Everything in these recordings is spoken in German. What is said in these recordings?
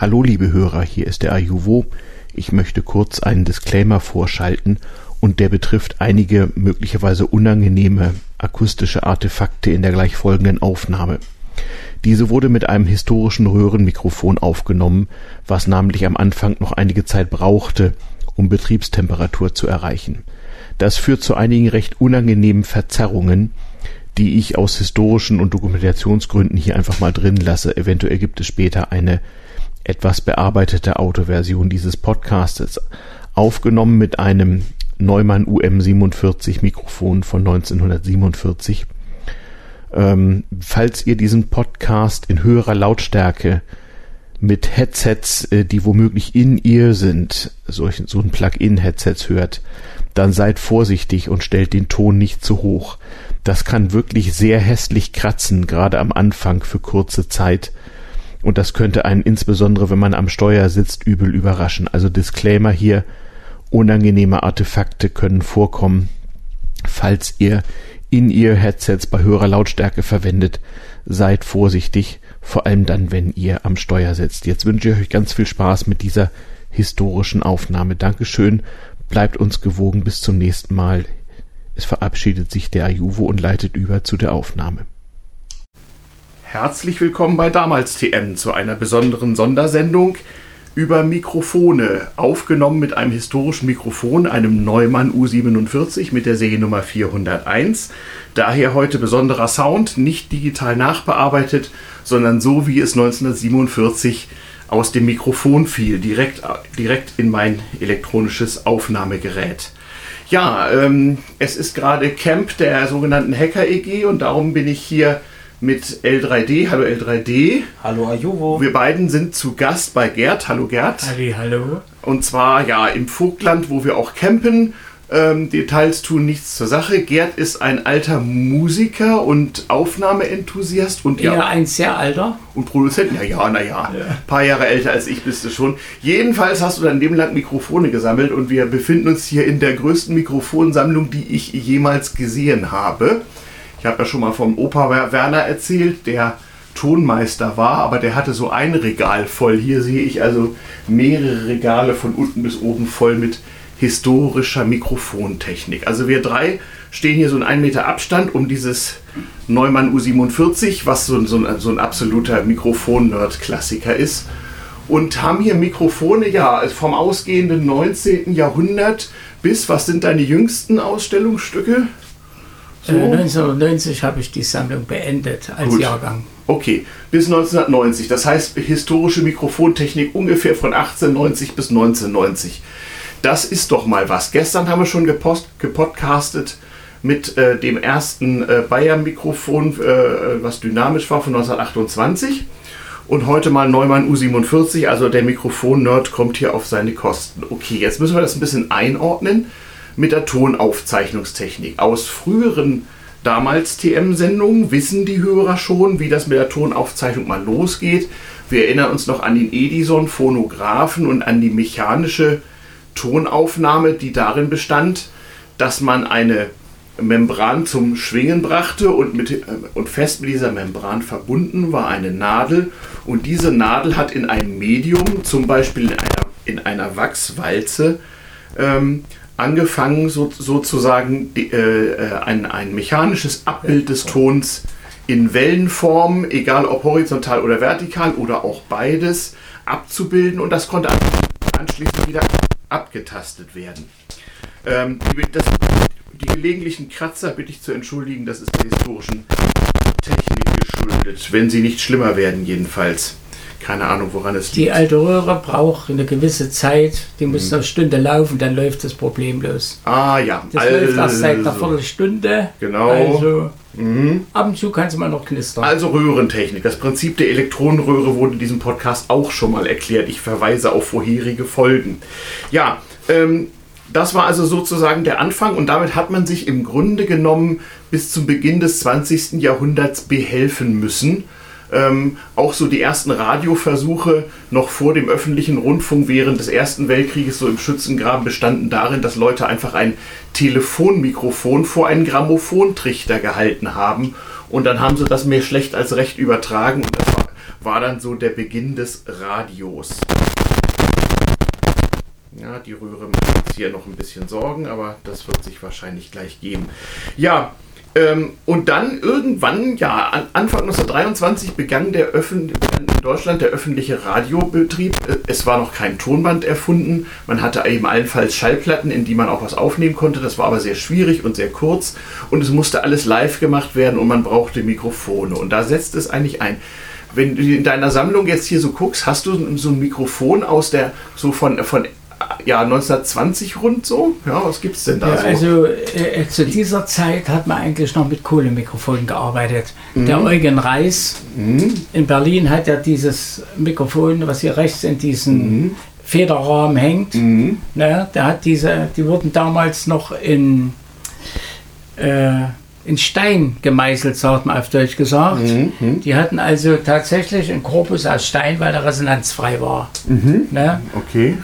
Hallo liebe Hörer, hier ist der Ajuvo. Ich möchte kurz einen Disclaimer vorschalten und der betrifft einige möglicherweise unangenehme akustische Artefakte in der gleich folgenden Aufnahme. Diese wurde mit einem historischen Röhrenmikrofon aufgenommen, was namentlich am Anfang noch einige Zeit brauchte, um Betriebstemperatur zu erreichen. Das führt zu einigen recht unangenehmen Verzerrungen, die ich aus historischen und Dokumentationsgründen hier einfach mal drin lasse. Eventuell gibt es später eine etwas bearbeitete Autoversion dieses Podcastes, aufgenommen mit einem Neumann UM47 Mikrofon von 1947. Ähm, falls ihr diesen Podcast in höherer Lautstärke mit Headsets, äh, die womöglich in ihr sind, solchen, so ein Plug-in-Headsets hört, dann seid vorsichtig und stellt den Ton nicht zu hoch. Das kann wirklich sehr hässlich kratzen, gerade am Anfang für kurze Zeit. Und das könnte einen insbesondere, wenn man am Steuer sitzt, übel überraschen. Also Disclaimer hier, unangenehme Artefakte können vorkommen, falls ihr in ihr Headsets bei höherer Lautstärke verwendet. Seid vorsichtig, vor allem dann, wenn ihr am Steuer sitzt. Jetzt wünsche ich euch ganz viel Spaß mit dieser historischen Aufnahme. Dankeschön, bleibt uns gewogen bis zum nächsten Mal. Es verabschiedet sich der Ajuvo und leitet über zu der Aufnahme. Herzlich willkommen bei Damals TM zu einer besonderen Sondersendung über Mikrofone, aufgenommen mit einem historischen Mikrofon, einem Neumann U47 mit der Seriennummer 401. Daher heute besonderer Sound, nicht digital nachbearbeitet, sondern so wie es 1947 aus dem Mikrofon fiel, direkt, direkt in mein elektronisches Aufnahmegerät. Ja, ähm, es ist gerade Camp der sogenannten Hacker EG und darum bin ich hier mit L3D. Hallo L3D. Hallo Ajuvo. Wir beiden sind zu Gast bei Gerd. Hallo Gerd. Halli, hallo. Und zwar ja im Vogtland, wo wir auch campen. Ähm, Details tun nichts zur Sache. Gerd ist ein alter Musiker und Aufnahmeenthusiast und ja, ein sehr alter. Und Produzent. Ja, ja, naja. Ja. Ein paar Jahre älter als ich bist du schon. Jedenfalls hast du dein Leben lang Mikrofone gesammelt und wir befinden uns hier in der größten Mikrofonsammlung, die ich jemals gesehen habe. Ich habe ja schon mal vom Opa Werner erzählt, der Tonmeister war, aber der hatte so ein Regal voll. Hier sehe ich also mehrere Regale von unten bis oben voll mit historischer Mikrofontechnik. Also wir drei stehen hier so in einem Meter Abstand um dieses Neumann U47, was so, so, ein, so ein absoluter Mikrofon-Nerd-Klassiker ist. Und haben hier Mikrofone, ja, vom ausgehenden 19. Jahrhundert bis, was sind deine jüngsten Ausstellungsstücke? So. 1990 äh, habe ich die Sammlung beendet als Gut. Jahrgang. Okay, bis 1990. Das heißt historische Mikrofontechnik ungefähr von 1890 bis 1990. Das ist doch mal was. Gestern haben wir schon gepost, gepodcastet mit äh, dem ersten äh, Bayer-Mikrofon, äh, was dynamisch war, von 1928. Und heute mal Neumann U47, also der Mikrofon-Nerd kommt hier auf seine Kosten. Okay, jetzt müssen wir das ein bisschen einordnen mit der Tonaufzeichnungstechnik. Aus früheren damals TM-Sendungen wissen die Hörer schon, wie das mit der Tonaufzeichnung mal losgeht. Wir erinnern uns noch an den Edison Phonographen und an die mechanische Tonaufnahme, die darin bestand, dass man eine Membran zum Schwingen brachte und, mit, äh, und fest mit dieser Membran verbunden war eine Nadel und diese Nadel hat in einem Medium, zum Beispiel in einer, in einer Wachswalze, ähm, angefangen, so, sozusagen die, äh, äh, ein, ein mechanisches Abbild des Tons in Wellenform, egal ob horizontal oder vertikal oder auch beides, abzubilden und das konnte anschließend wieder abgetastet werden. Ähm, die, das, die gelegentlichen Kratzer bitte ich zu entschuldigen, das ist der historischen Technik geschuldet, wenn sie nicht schlimmer werden jedenfalls. Keine Ahnung, woran es liegt. Die alte Röhre braucht eine gewisse Zeit, die muss mhm. eine Stunde laufen, dann läuft das Problem los. Ah ja. Das also. läuft erst seit einer Viertelstunde. Genau. Also mhm. ab und zu kann es mal noch knistern. Also Röhrentechnik. Das Prinzip der Elektronenröhre wurde in diesem Podcast auch schon mal erklärt. Ich verweise auf vorherige Folgen. Ja, ähm, das war also sozusagen der Anfang und damit hat man sich im Grunde genommen bis zum Beginn des 20. Jahrhunderts behelfen müssen ähm, auch so die ersten Radioversuche noch vor dem öffentlichen Rundfunk während des Ersten Weltkrieges so im Schützengraben bestanden darin, dass Leute einfach ein Telefonmikrofon vor einen Grammophontrichter gehalten haben und dann haben sie das mehr schlecht als recht übertragen und das war, dann so der Beginn des Radios. Ja, die Röhre macht jetzt hier noch ein bisschen Sorgen, aber das wird sich wahrscheinlich gleich geben. Ja, und dann irgendwann, ja, an, Anfang 1923 begann der in Deutschland der öffentliche Radiobetrieb. Äh, es war noch kein Tonband erfunden. Man hatte eben allenfalls Schallplatten, in die man auch was aufnehmen konnte. Das war aber sehr schwierig und sehr kurz. Und es musste alles live gemacht werden und man brauchte Mikrofone. Und da setzt es eigentlich ein wenn du in deiner Sammlung jetzt hier so guckst, hast du so ein Mikrofon aus der, so von, von ja, 1920 rund so. Ja, was gibt es denn da ja, so? Also äh, zu dieser Zeit hat man eigentlich noch mit Kohlemikrofonen gearbeitet. Mhm. Der Eugen Reis mhm. in Berlin hat ja dieses Mikrofon, was hier rechts in diesem mhm. Federrahmen hängt. Mhm. Ne, der hat diese, die wurden damals noch in, äh, in Stein gemeißelt, sagt man auf Deutsch gesagt. Mhm. mhm. Die hatten also tatsächlich einen Korpus aus Stein, weil der resonanzfrei war. Mhm. Ne? Okay.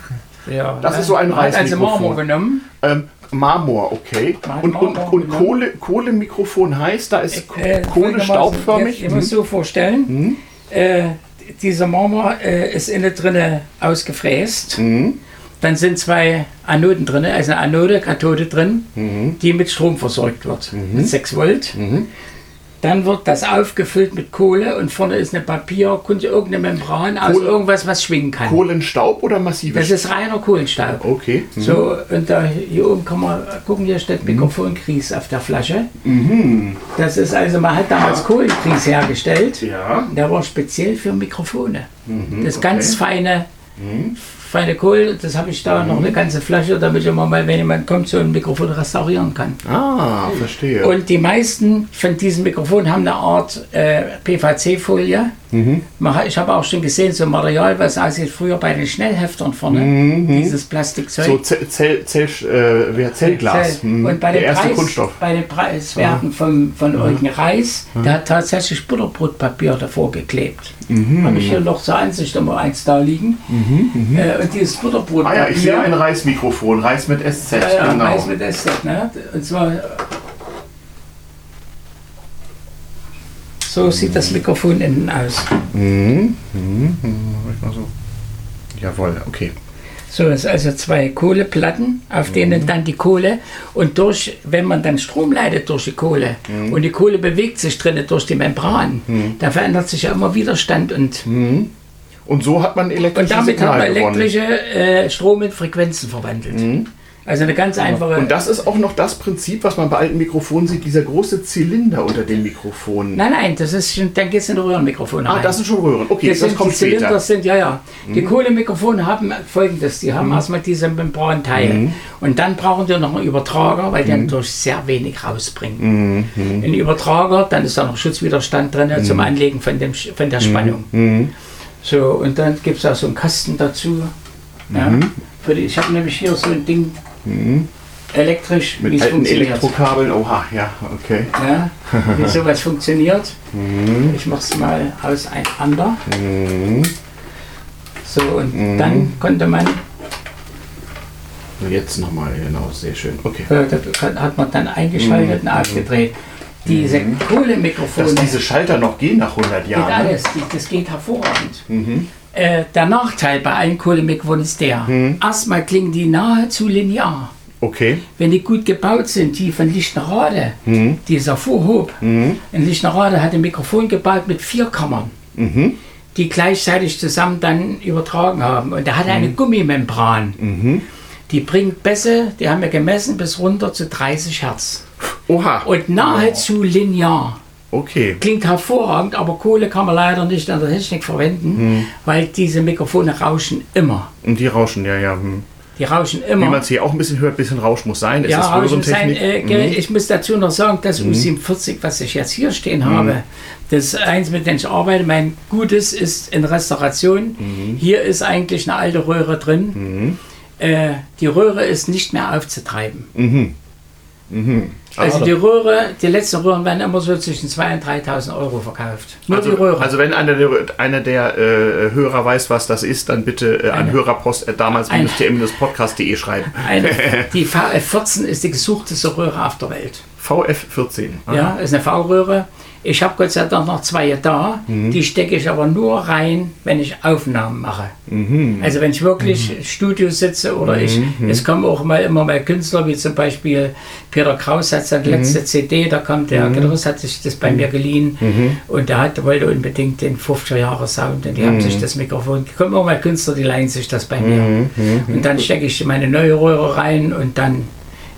Ja, das ist so ein Reismikrofon. Also Marmor genommen. Ähm, Marmor, okay. Und, und, und Kohle, Kohlemikrofon heißt, da ist äh, Kohle staubförmig. Ich, muss so vorstellen, mhm. äh, dieser Marmor äh, ist innen drin ausgefräst. Mhm. Dann sind zwei Anoden drin, also eine Anode, Kathode drin, mhm. die mit Strom versorgt wird, mhm. mit 6 Volt. Dann wird das aufgefüllt mit Kohle und vorne ist eine Papier, irgendeine Membran aus Kohle, irgendwas, was schwingen kann. Kohlenstaub oder massives? Das ist reiner Kohlenstaub. Okay. Mhm. So, und da hier oben kann man gucken, hier steht mhm. Mikrofonkries auf der Flasche. Mhm. Das ist also, man hat damals Kohlenkries hergestellt. Ja. Der war speziell für Mikrofone. Mhm, das okay. ganz feine mhm feine Kohl, das habe ich da mhm. noch eine ganze Flasche, damit ich immer mal, wenn jemand kommt, so ein Mikrofon restaurieren kann. Ah, verstehe. Und die meisten von diesen Mikrofonen haben eine Art äh, PVC-Folie. Mhm. Ich habe auch schon gesehen, so Material, was aussieht früher bei den Schnellheftern vorne, mhm. dieses Plastikzeug. So Zell, Zell, Zell, äh, Zellglas. Zell. Mhm. Und bei, der erste Preis, Kunststoff. bei den Preiswerten von, von Eugen Reis, der hat tatsächlich Butterbrotpapier davor geklebt. Mhm. Habe ich hier noch zur Ansicht immer eins da liegen. Mhm. Äh, und dieses Butterbrot. Ah ja, ich sehe ein Reismikrofon, Reis mit SZ. Ja, ja, genau. Reis mit SZ. Ne? Und zwar. So sieht das Mikrofon innen aus. Mhm. Mhm. Mal so. Jawohl, okay. So, es also zwei Kohleplatten, auf mhm. denen dann die Kohle und durch, wenn man dann Strom leitet durch die Kohle mhm. und die Kohle bewegt sich drinnen durch die Membran, mhm. da verändert sich ja immer Widerstand und mhm. Und so hat man elektrische Und damit Signal hat man elektrische äh, Strom in Frequenzen verwandelt. Mhm. Also eine ganz einfache. Und das ist auch noch das Prinzip, was man bei alten Mikrofonen sieht, dieser große Zylinder unter den Mikrofonen. Nein, nein, das ist schon, dann geht es in Röhrenmikrofone Ah, das sind schon Röhren. Okay, das, das sind, kommt die später. Zylinder sind, ja, ja. Die mhm. Kohlemikrofone haben folgendes, die haben mhm. erstmal diese Membranteil mhm. und dann brauchen die noch einen Übertrager, weil der mhm. natürlich sehr wenig rausbringt. Mhm. Ein Übertrager, dann ist da noch Schutzwiderstand drin zum mhm. Anlegen von, dem, von der Spannung. So, und dann gibt es auch so einen Kasten dazu. Ja, für die, ich habe nämlich hier so ein Ding, Mhm. Elektrisch, Mit alten Elektrokabeln, oha, ja, okay. Ja, wie sowas funktioniert. Mhm. Ich mache es mal auseinander. Mhm. So, und mhm. dann konnte man. Jetzt nochmal, genau, sehr schön. Okay. Äh, das hat man dann eingeschaltet und mhm. Diese mhm. Kohlemikrofone. Dass diese Schalter noch gehen nach 100 Jahren. Geht ne? alles, das geht hervorragend. Mhm. Äh, der Nachteil bei allen Kohlemikrofonen ist der, hm. erstmal klingen die nahezu linear. Okay. Wenn die gut gebaut sind, die von Lichtenrade, hm. dieser Vorhob, hm. in Lichtenrade hat ein Mikrofon gebaut mit vier Kammern, mhm. die gleichzeitig zusammen dann übertragen haben. Und der hat eine mhm. Gummimembran. Mhm. Die bringt Bässe, die haben wir gemessen, bis runter zu 30 Hertz. Oha. Und nahezu linear. Okay. Klingt hervorragend, aber Kohle kann man leider nicht an der Technik verwenden, hm. weil diese Mikrofone rauschen immer. Und die rauschen, ja, ja. Hm. Die rauschen immer. Wie man es hier auch ein bisschen hört, ein bisschen Rausch muss sein. Es ja, Rausch muss sein. Äh, mhm. Ich muss dazu noch sagen, das mhm. U47, was ich jetzt hier stehen mhm. habe, das eins, mit dem ich arbeite, mein Gutes ist in Restauration. Mhm. Hier ist eigentlich eine alte Röhre drin. Mhm. Äh, die Röhre ist nicht mehr aufzutreiben. Mhm. Also die Röhre, die letzten Röhren werden immer so zwischen 2.000 und 3.000 Euro verkauft. Nur also, die Röhre. Also wenn einer der, einer der äh, Hörer weiß, was das ist, dann bitte äh, an Hörerpost äh, damals tm-podcast.de schreiben. Eine, die VF14 ist die gesuchteste Röhre auf der Welt. VF14? Aha. Ja, ist eine V-Röhre. Ich habe Gott sei Dank noch zwei da, Mhm. die stecke ich aber nur rein, wenn ich Aufnahmen mache. Mhm. Also wenn ich wirklich im Studio sitze oder ich, es kommen auch mal immer mal Künstler, wie zum Beispiel Peter Kraus hat seine letzte CD, da kam der Gitarrist, hat sich das bei mir geliehen. Und der hat, wollte unbedingt den 50er Jahre Sound und die haben sich das Mikrofon, kommen auch mal Künstler, die leihen sich das bei mir. Und dann stecke ich meine neue Röhre rein und dann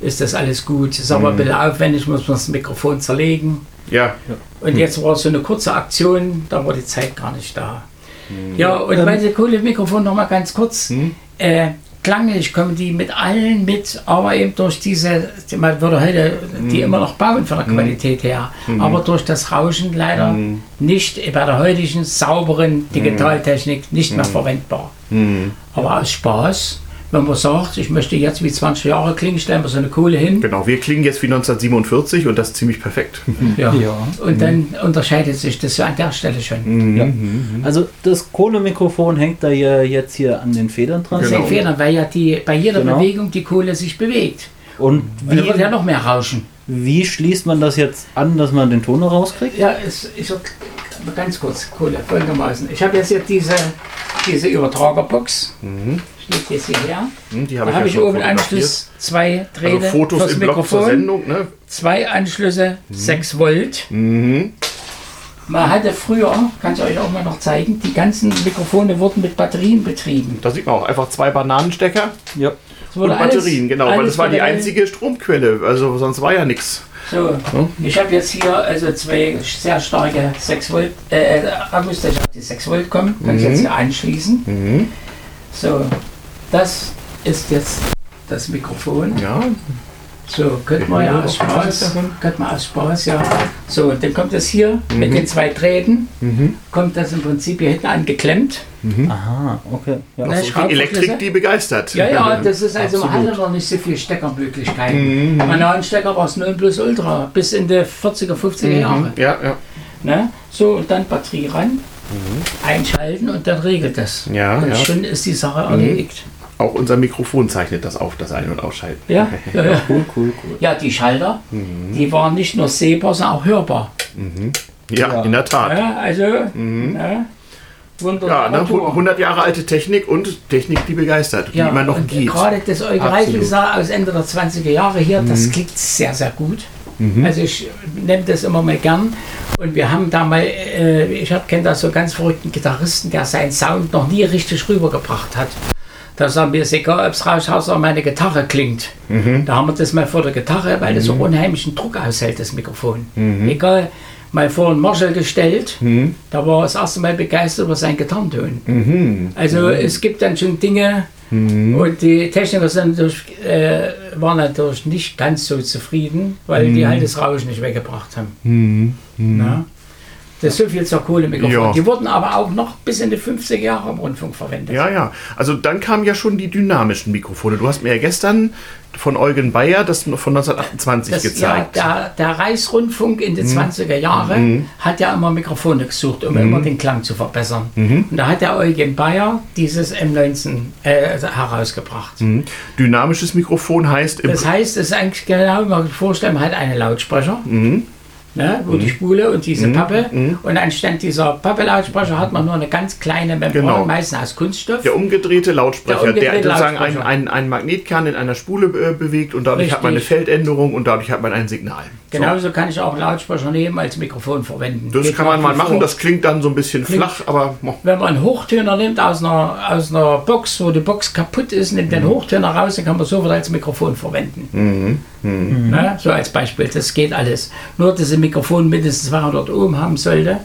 ist das alles gut. Ist aber ein bisschen aufwendig, muss man das Mikrofon zerlegen. Ja. Und jetzt war so eine kurze Aktion, da war die Zeit gar nicht da. Mhm. Ja, und Ähm. bei dem Kohlemikrofon noch mal ganz kurz. Äh, klanglich kommen die mit allen mit, aber eben durch diese, man würde heute Mhm. die immer noch bauen von der Qualität her, aber durch das Rauschen leider Mhm. nicht bei der heutigen sauberen Digitaltechnik nicht Mhm. mehr verwendbar. Aber aus Spaß, wenn man sagt, ich möchte jetzt wie 20 Jahre klingen, stellen wir so eine Kohle hin. Genau, wir klingen jetzt wie 1947 und das ist ziemlich perfekt. Ja. Ja. Und dann unterscheidet sich das ja an der Stelle schon. Mhm. Ja. Also das Kohlemikrofon hängt da ja jetzt hier an den Federn dran. Das Genau. hängt Federn, weil ja die, bei jeder Genau. Bewegung die Kohle sich bewegt. Und Und dann wird ja wie, noch mehr rauschen. wie schließt man das jetzt an, dass man den Ton noch rauskriegt? Ja, es, ich hab, ganz kurz, Kohle, folgendermaßen. Ich habe jetzt hier diese, diese Übertragerbox. Steht jetzt hierher. Hm, Die Da habe habe ich, ich ja schon oben. Anschluss, zwei Drähte Also Fotos fürs im Blog zur Mikrofon, Sendung, ne? zwei Anschlüsse, 6 Volt. Mhm. Man hatte früher, kann ich euch auch mal noch zeigen, die ganzen Mikrofone wurden mit Batterien betrieben. Da sieht man auch einfach zwei Bananenstecker Ja. Und alles- Batterien, genau, weil alles das war die einzige Stromquelle, also sonst war ja nichts. So, ich habe jetzt hier also zwei sehr starke 6 Volt äh, Akkus, die auf die 6 Volt kommen, kann ich jetzt hier anschließen. Mhm. So, das ist jetzt das Mikrofon. Ja, So, könnte man ja aus Spaß, könnte man aus Spaß, ja. So, dann kommt das hier mit den zwei Drähten, kommt das im Prinzip hier hinten angeklemmt. Aha, okay. Ja. Ne, also die. Elektrik, die begeistert. Ja, ja, das ist also, man Absolut. hatte noch nicht so viele Steckermöglichkeiten. Mein Stecker war es 9 plus Ultra bis in die 40er, 50er Jahre. Mhm. Ja, ja. Ne? So, und dann Batterie ran, einschalten und dann regelt das. Ja, und ja. schon ist die Sache erledigt. Auch unser Mikrofon zeichnet das auf, das Ein- und Ausschalten. Ja, ja, ja. Cool, cool, cool. ja, die Schalter, Mhm. die waren nicht nur sehbar, sondern auch hörbar. Ja, Ja. in der Tat. Ja, also, ne? Ja, ne, 100 Jahre alte Technik und Technik, die begeistert, die immer noch geht. Gerade das. Reifelsar aus Ende der 20er Jahre hier, Mhm. das klingt sehr, sehr gut. Also ich nehme das immer mal gern. Und wir haben da mal, äh, ich kenne da so ganz verrückten Gitarristen, der seinen Sound noch nie richtig rübergebracht hat. Da sagen wir, es ist egal, ob es raushaust oder meine Gitarre klingt. Mhm. Da haben wir das mal vor der Gitarre, weil das so unheimlichen Druck aushält, das Mikrofon. Mhm. Egal, mal vor einen Marshall gestellt, da war er das erste Mal begeistert über seinen Gitarrenton. Mhm. Also es gibt dann schon Dinge, und die Techniker sind natürlich, äh, waren natürlich nicht ganz so zufrieden, weil Mhm. die halt das Rauschen nicht weggebracht haben. Das ist so viel zur Kohlemikrofon. Ja. Die wurden aber auch noch bis in die 50er Jahre im Rundfunk verwendet. Ja, ja. Also dann kamen ja schon die dynamischen Mikrofone. Du hast mir ja gestern von Eugen Bayer das von 1928 Das, ja, gezeigt. der, der Reichsrundfunk in den 20er Jahren hat ja immer Mikrofone gesucht, um immer den Klang zu verbessern. Und da hat der Eugen Bayer dieses M19 äh, herausgebracht. Mhm. Dynamisches Mikrofon heißt Das heißt, es ist eigentlich genau, man kann sich vorstellen, man hat einen Lautsprecher, Mhm. Ne, wo die Spule und diese Pappe. Und anstatt dieser Pappe-Lautsprecher hat man nur eine ganz kleine Membran, Genau. meistens aus Kunststoff. der umgedrehte Lautsprecher, Der der, umgedrehte sozusagen Lautsprecher. einen einen Magnetkern in einer Spule äh, bewegt und dadurch hat man eine Richtig. Feldänderung und dadurch hat man ein Signal. So. Genauso kann ich auch einen Lautsprecher nehmen als Mikrofon verwenden. Das Geht kann man mal machen, vor. das klingt dann so ein bisschen flach, aber oh, Wenn man einen Hochtöner nimmt aus einer, aus einer Box, wo die Box kaputt ist, nimmt den Hochtöner raus, dann kann man sofort als Mikrofon verwenden. Ne? So als Beispiel, das geht alles. Nur, ein Mikrofon mindestens 200 Ohm haben sollte.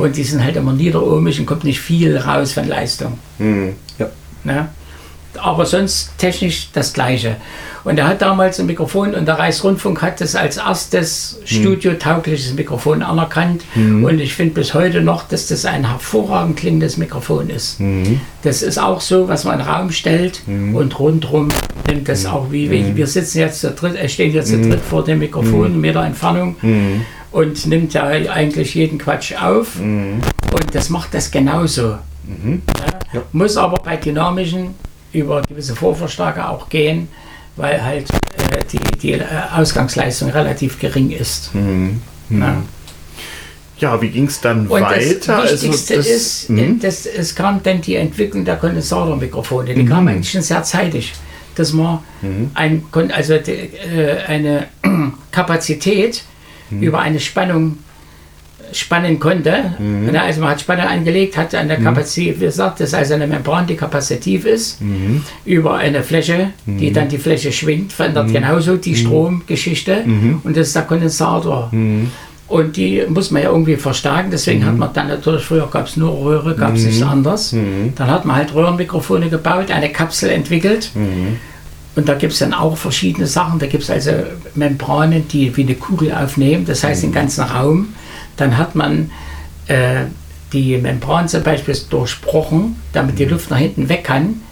Und die sind halt immer niederohmig und kommt nicht viel raus von Leistung. Ja. Ne? Aber sonst technisch das Gleiche. Und er hat damals ein Mikrofon und der Reichsrundfunk hat das als erstes studiotaugliches Mikrofon anerkannt. Und ich finde bis heute noch, dass das ein hervorragend klingendes Mikrofon ist. Das ist auch so, was man in den Raum stellt und rundherum nimmt das auch wie, wir sitzen jetzt zu dritt, äh, stehen jetzt zu dritt vor dem Mikrofon, Meter Entfernung und nimmt ja eigentlich jeden Quatsch auf. Und das macht das genauso. Ja. Muss aber bei dynamischen über gewisse Vorverstärker auch gehen, weil halt äh, die, die äh, Ausgangsleistung relativ gering ist. Ja. Ja, wie ging es dann Und weiter? das Wichtigste also das, ist, hm? dass es kam dann die Entwicklung der Kondensatormikrofone. Die kam eigentlich schon sehr zeitig, dass man ein, also die, äh, eine Kapazität über eine Spannung spannen konnte. Na, Also man hat Spannung angelegt, hat eine Kapazität, wie gesagt, das ist also eine Membran, die kapazitiv ist, über eine Fläche, die dann die Fläche schwingt, verändert genauso die Stromgeschichte. Und das ist der Kondensator. Und die muss man ja irgendwie verstärken, deswegen hat man dann natürlich, früher gab es nur Röhre, gab es nichts anderes. Dann hat man halt Röhrenmikrofone gebaut, eine Kapsel entwickelt. Und da gibt es dann auch verschiedene Sachen. Da gibt es also Membranen, die wie eine Kugel aufnehmen, das heißt den ganzen Raum. Dann hat man äh, die Membran zum Beispiel durchbrochen, damit die Luft nach hinten weg kann.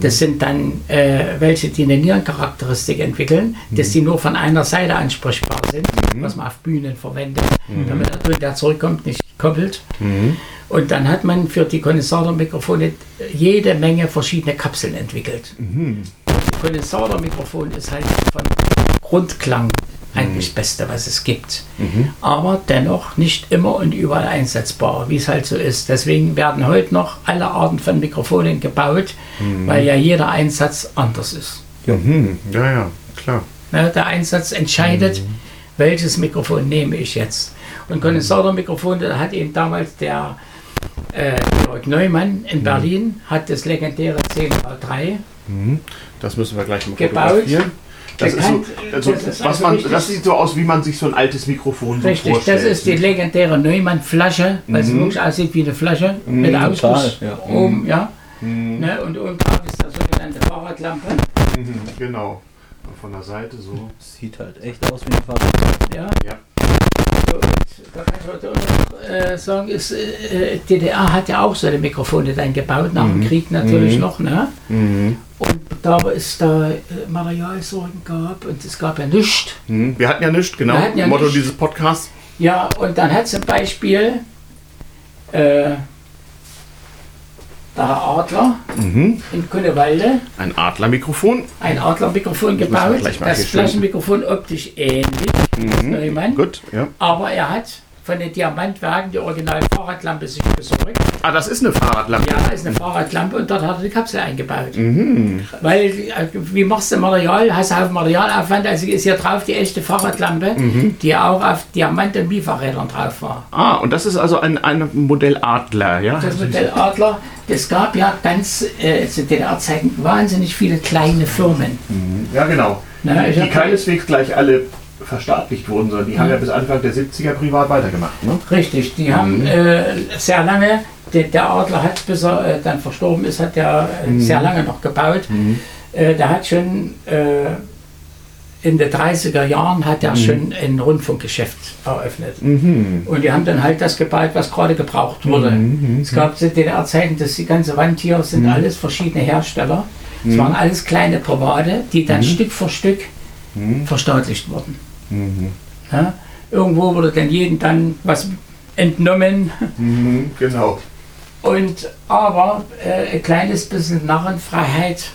Das sind dann äh, welche, die eine Nierencharakteristik entwickeln, dass die nur von einer Seite ansprechbar sind, was man auf Bühnen verwendet, damit der Ton, der zurückkommt, nicht koppelt. Und dann hat man für die Kondensatormikrofone jede Menge verschiedene Kapseln entwickelt. Kondensatormikrofon ist halt von Grundklang eigentlich das Beste, was es gibt. Aber dennoch nicht immer und überall einsetzbar, wie es halt so ist. Deswegen werden heute noch alle Arten von Mikrofonen gebaut, weil ja jeder Einsatz anders ist. Mhm. Ja, ja, klar. Ne, der Einsatz entscheidet, welches Mikrofon nehme ich jetzt. Und Kondensatormikrofon, da hat eben damals der äh, Georg Neumann in Berlin, hat das legendäre 10V3 Das müssen wir gleich mal Gebaut. fotografieren. Das, ist so, also, das ist was also man, richtig- das sieht so aus, wie man sich so ein altes Mikrofon so Richtig, vorstellt. das ist die legendäre Neumann-Flasche, weil es wirklich aussieht wie eine Flasche mit Ausguss ja. oben, ja. Ne, und oben drauf ist der sogenannte Fahrradlampe. Mhm, genau. Von der Seite so. Sieht halt echt aus wie ein Fahrrad. Ja. Ja. So, und da kann ich heute auch noch äh, sagen, ist, äh, DDR hat ja auch so eine Mikrofone dann gebaut, nach dem Krieg natürlich noch. Ne? Mhm. Und da es da äh, Materialsorgen gab und es gab ja nichts. Mhm. Wir hatten ja nichts, genau. Wir hatten ja Motto nichts. dieses Podcasts. Ja, und dann hat zum Beispiel äh, der Herr Adler Mhm. in Kunnewalde Ein Adlermikrofon. ein Adlermikrofon gebaut. Das schön- Flaschenmikrofon optisch ähnlich Neumann. Gut, ja. Aber er hat von den Diamantwerken die originale Fahrradlampe sich besorgt. Ah, das ist eine Fahrradlampe. Ja, ist eine Fahrradlampe und dort hat er die Kapsel eingebaut. Mhm. Weil, äh, wie machst du Material? Hast du auf Materialaufwand, also ist hier drauf die echte Fahrradlampe, Mhm. die auch auf Diamant- und Mifa-Rädern drauf war. Ah, und das ist also ein, ein Modell Adler, ja? Das Modell Adler, es gab ja ganz äh, zu DDR-Zeiten wahnsinnig viele kleine Firmen. Ja, genau. Na, die keineswegs gleich alle verstaatlicht wurden, sondern die haben ja bis Anfang der 70er privat weitergemacht. Ne? Richtig, die haben äh, sehr lange, der, der Adler hat, bis er äh, dann verstorben ist, hat er äh, sehr lange noch gebaut. Äh, der hat schon äh, in den 30er Jahren hat er schon ein Rundfunkgeschäft eröffnet. Und die haben dann halt das gebaut, was gerade gebraucht wurde. Es gab zu DDR-Zeiten, dass die ganze Wand hier sind alles verschiedene Hersteller. Es waren alles kleine Private, die dann Stück für Stück verstaatlicht wurden. Ja? Irgendwo wurde dann jedem dann was entnommen. Mhm, genau. Und aber äh, ein kleines bisschen Narrenfreiheit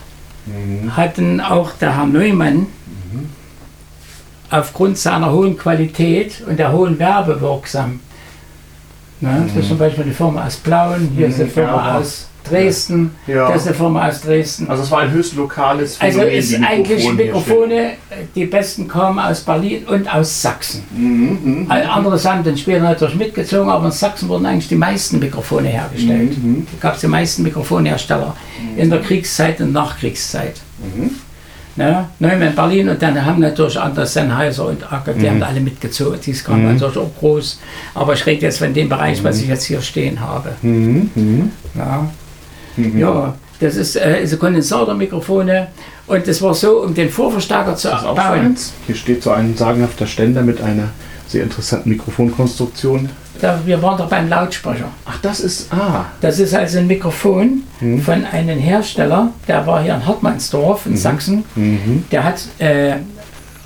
hatten auch der Herr Neumann aufgrund seiner hohen Qualität und der hohen Werbewirksam. Ne? Das ist zum Beispiel die Firma aus Plauen, hier ist eine Firma Gerber. aus Dresden, Ja. das ist eine Firma aus Dresden. Also es war ein höchst lokales Also Phänomen, ist die eigentlich Mikrofone Mikrofone, die besten kommen aus Berlin und aus Sachsen. Mhm, Alle andere sind dann später natürlich mitgezogen, aber in Sachsen wurden eigentlich die meisten Mikrofone hergestellt. Mhm, Da gab es die meisten Mikrofonhersteller in der Kriegszeit und Nachkriegszeit. Mhm. Ne? Neumann Berlin und dann haben natürlich andere Sennheiser und Acker, Mhm. die haben alle mitgezogen. Die kamen natürlich auch groß. Aber ich rede jetzt von dem Bereich, was ich jetzt hier stehen habe. Mhm, mhm. Ja, das ist, äh, ein Kondensatormikrofone und das war so, um den Vorverstärker zu Das so bauen. eins. Hier steht so ein sagenhafter Ständer mit einer sehr interessanten Mikrofonkonstruktion. Da, wir waren doch beim Lautsprecher. Ach, das ist. Ah. Das ist also ein Mikrofon Mhm. von einem Hersteller, der war hier in Hartmannsdorf in Sachsen. Mhm. Der hat äh,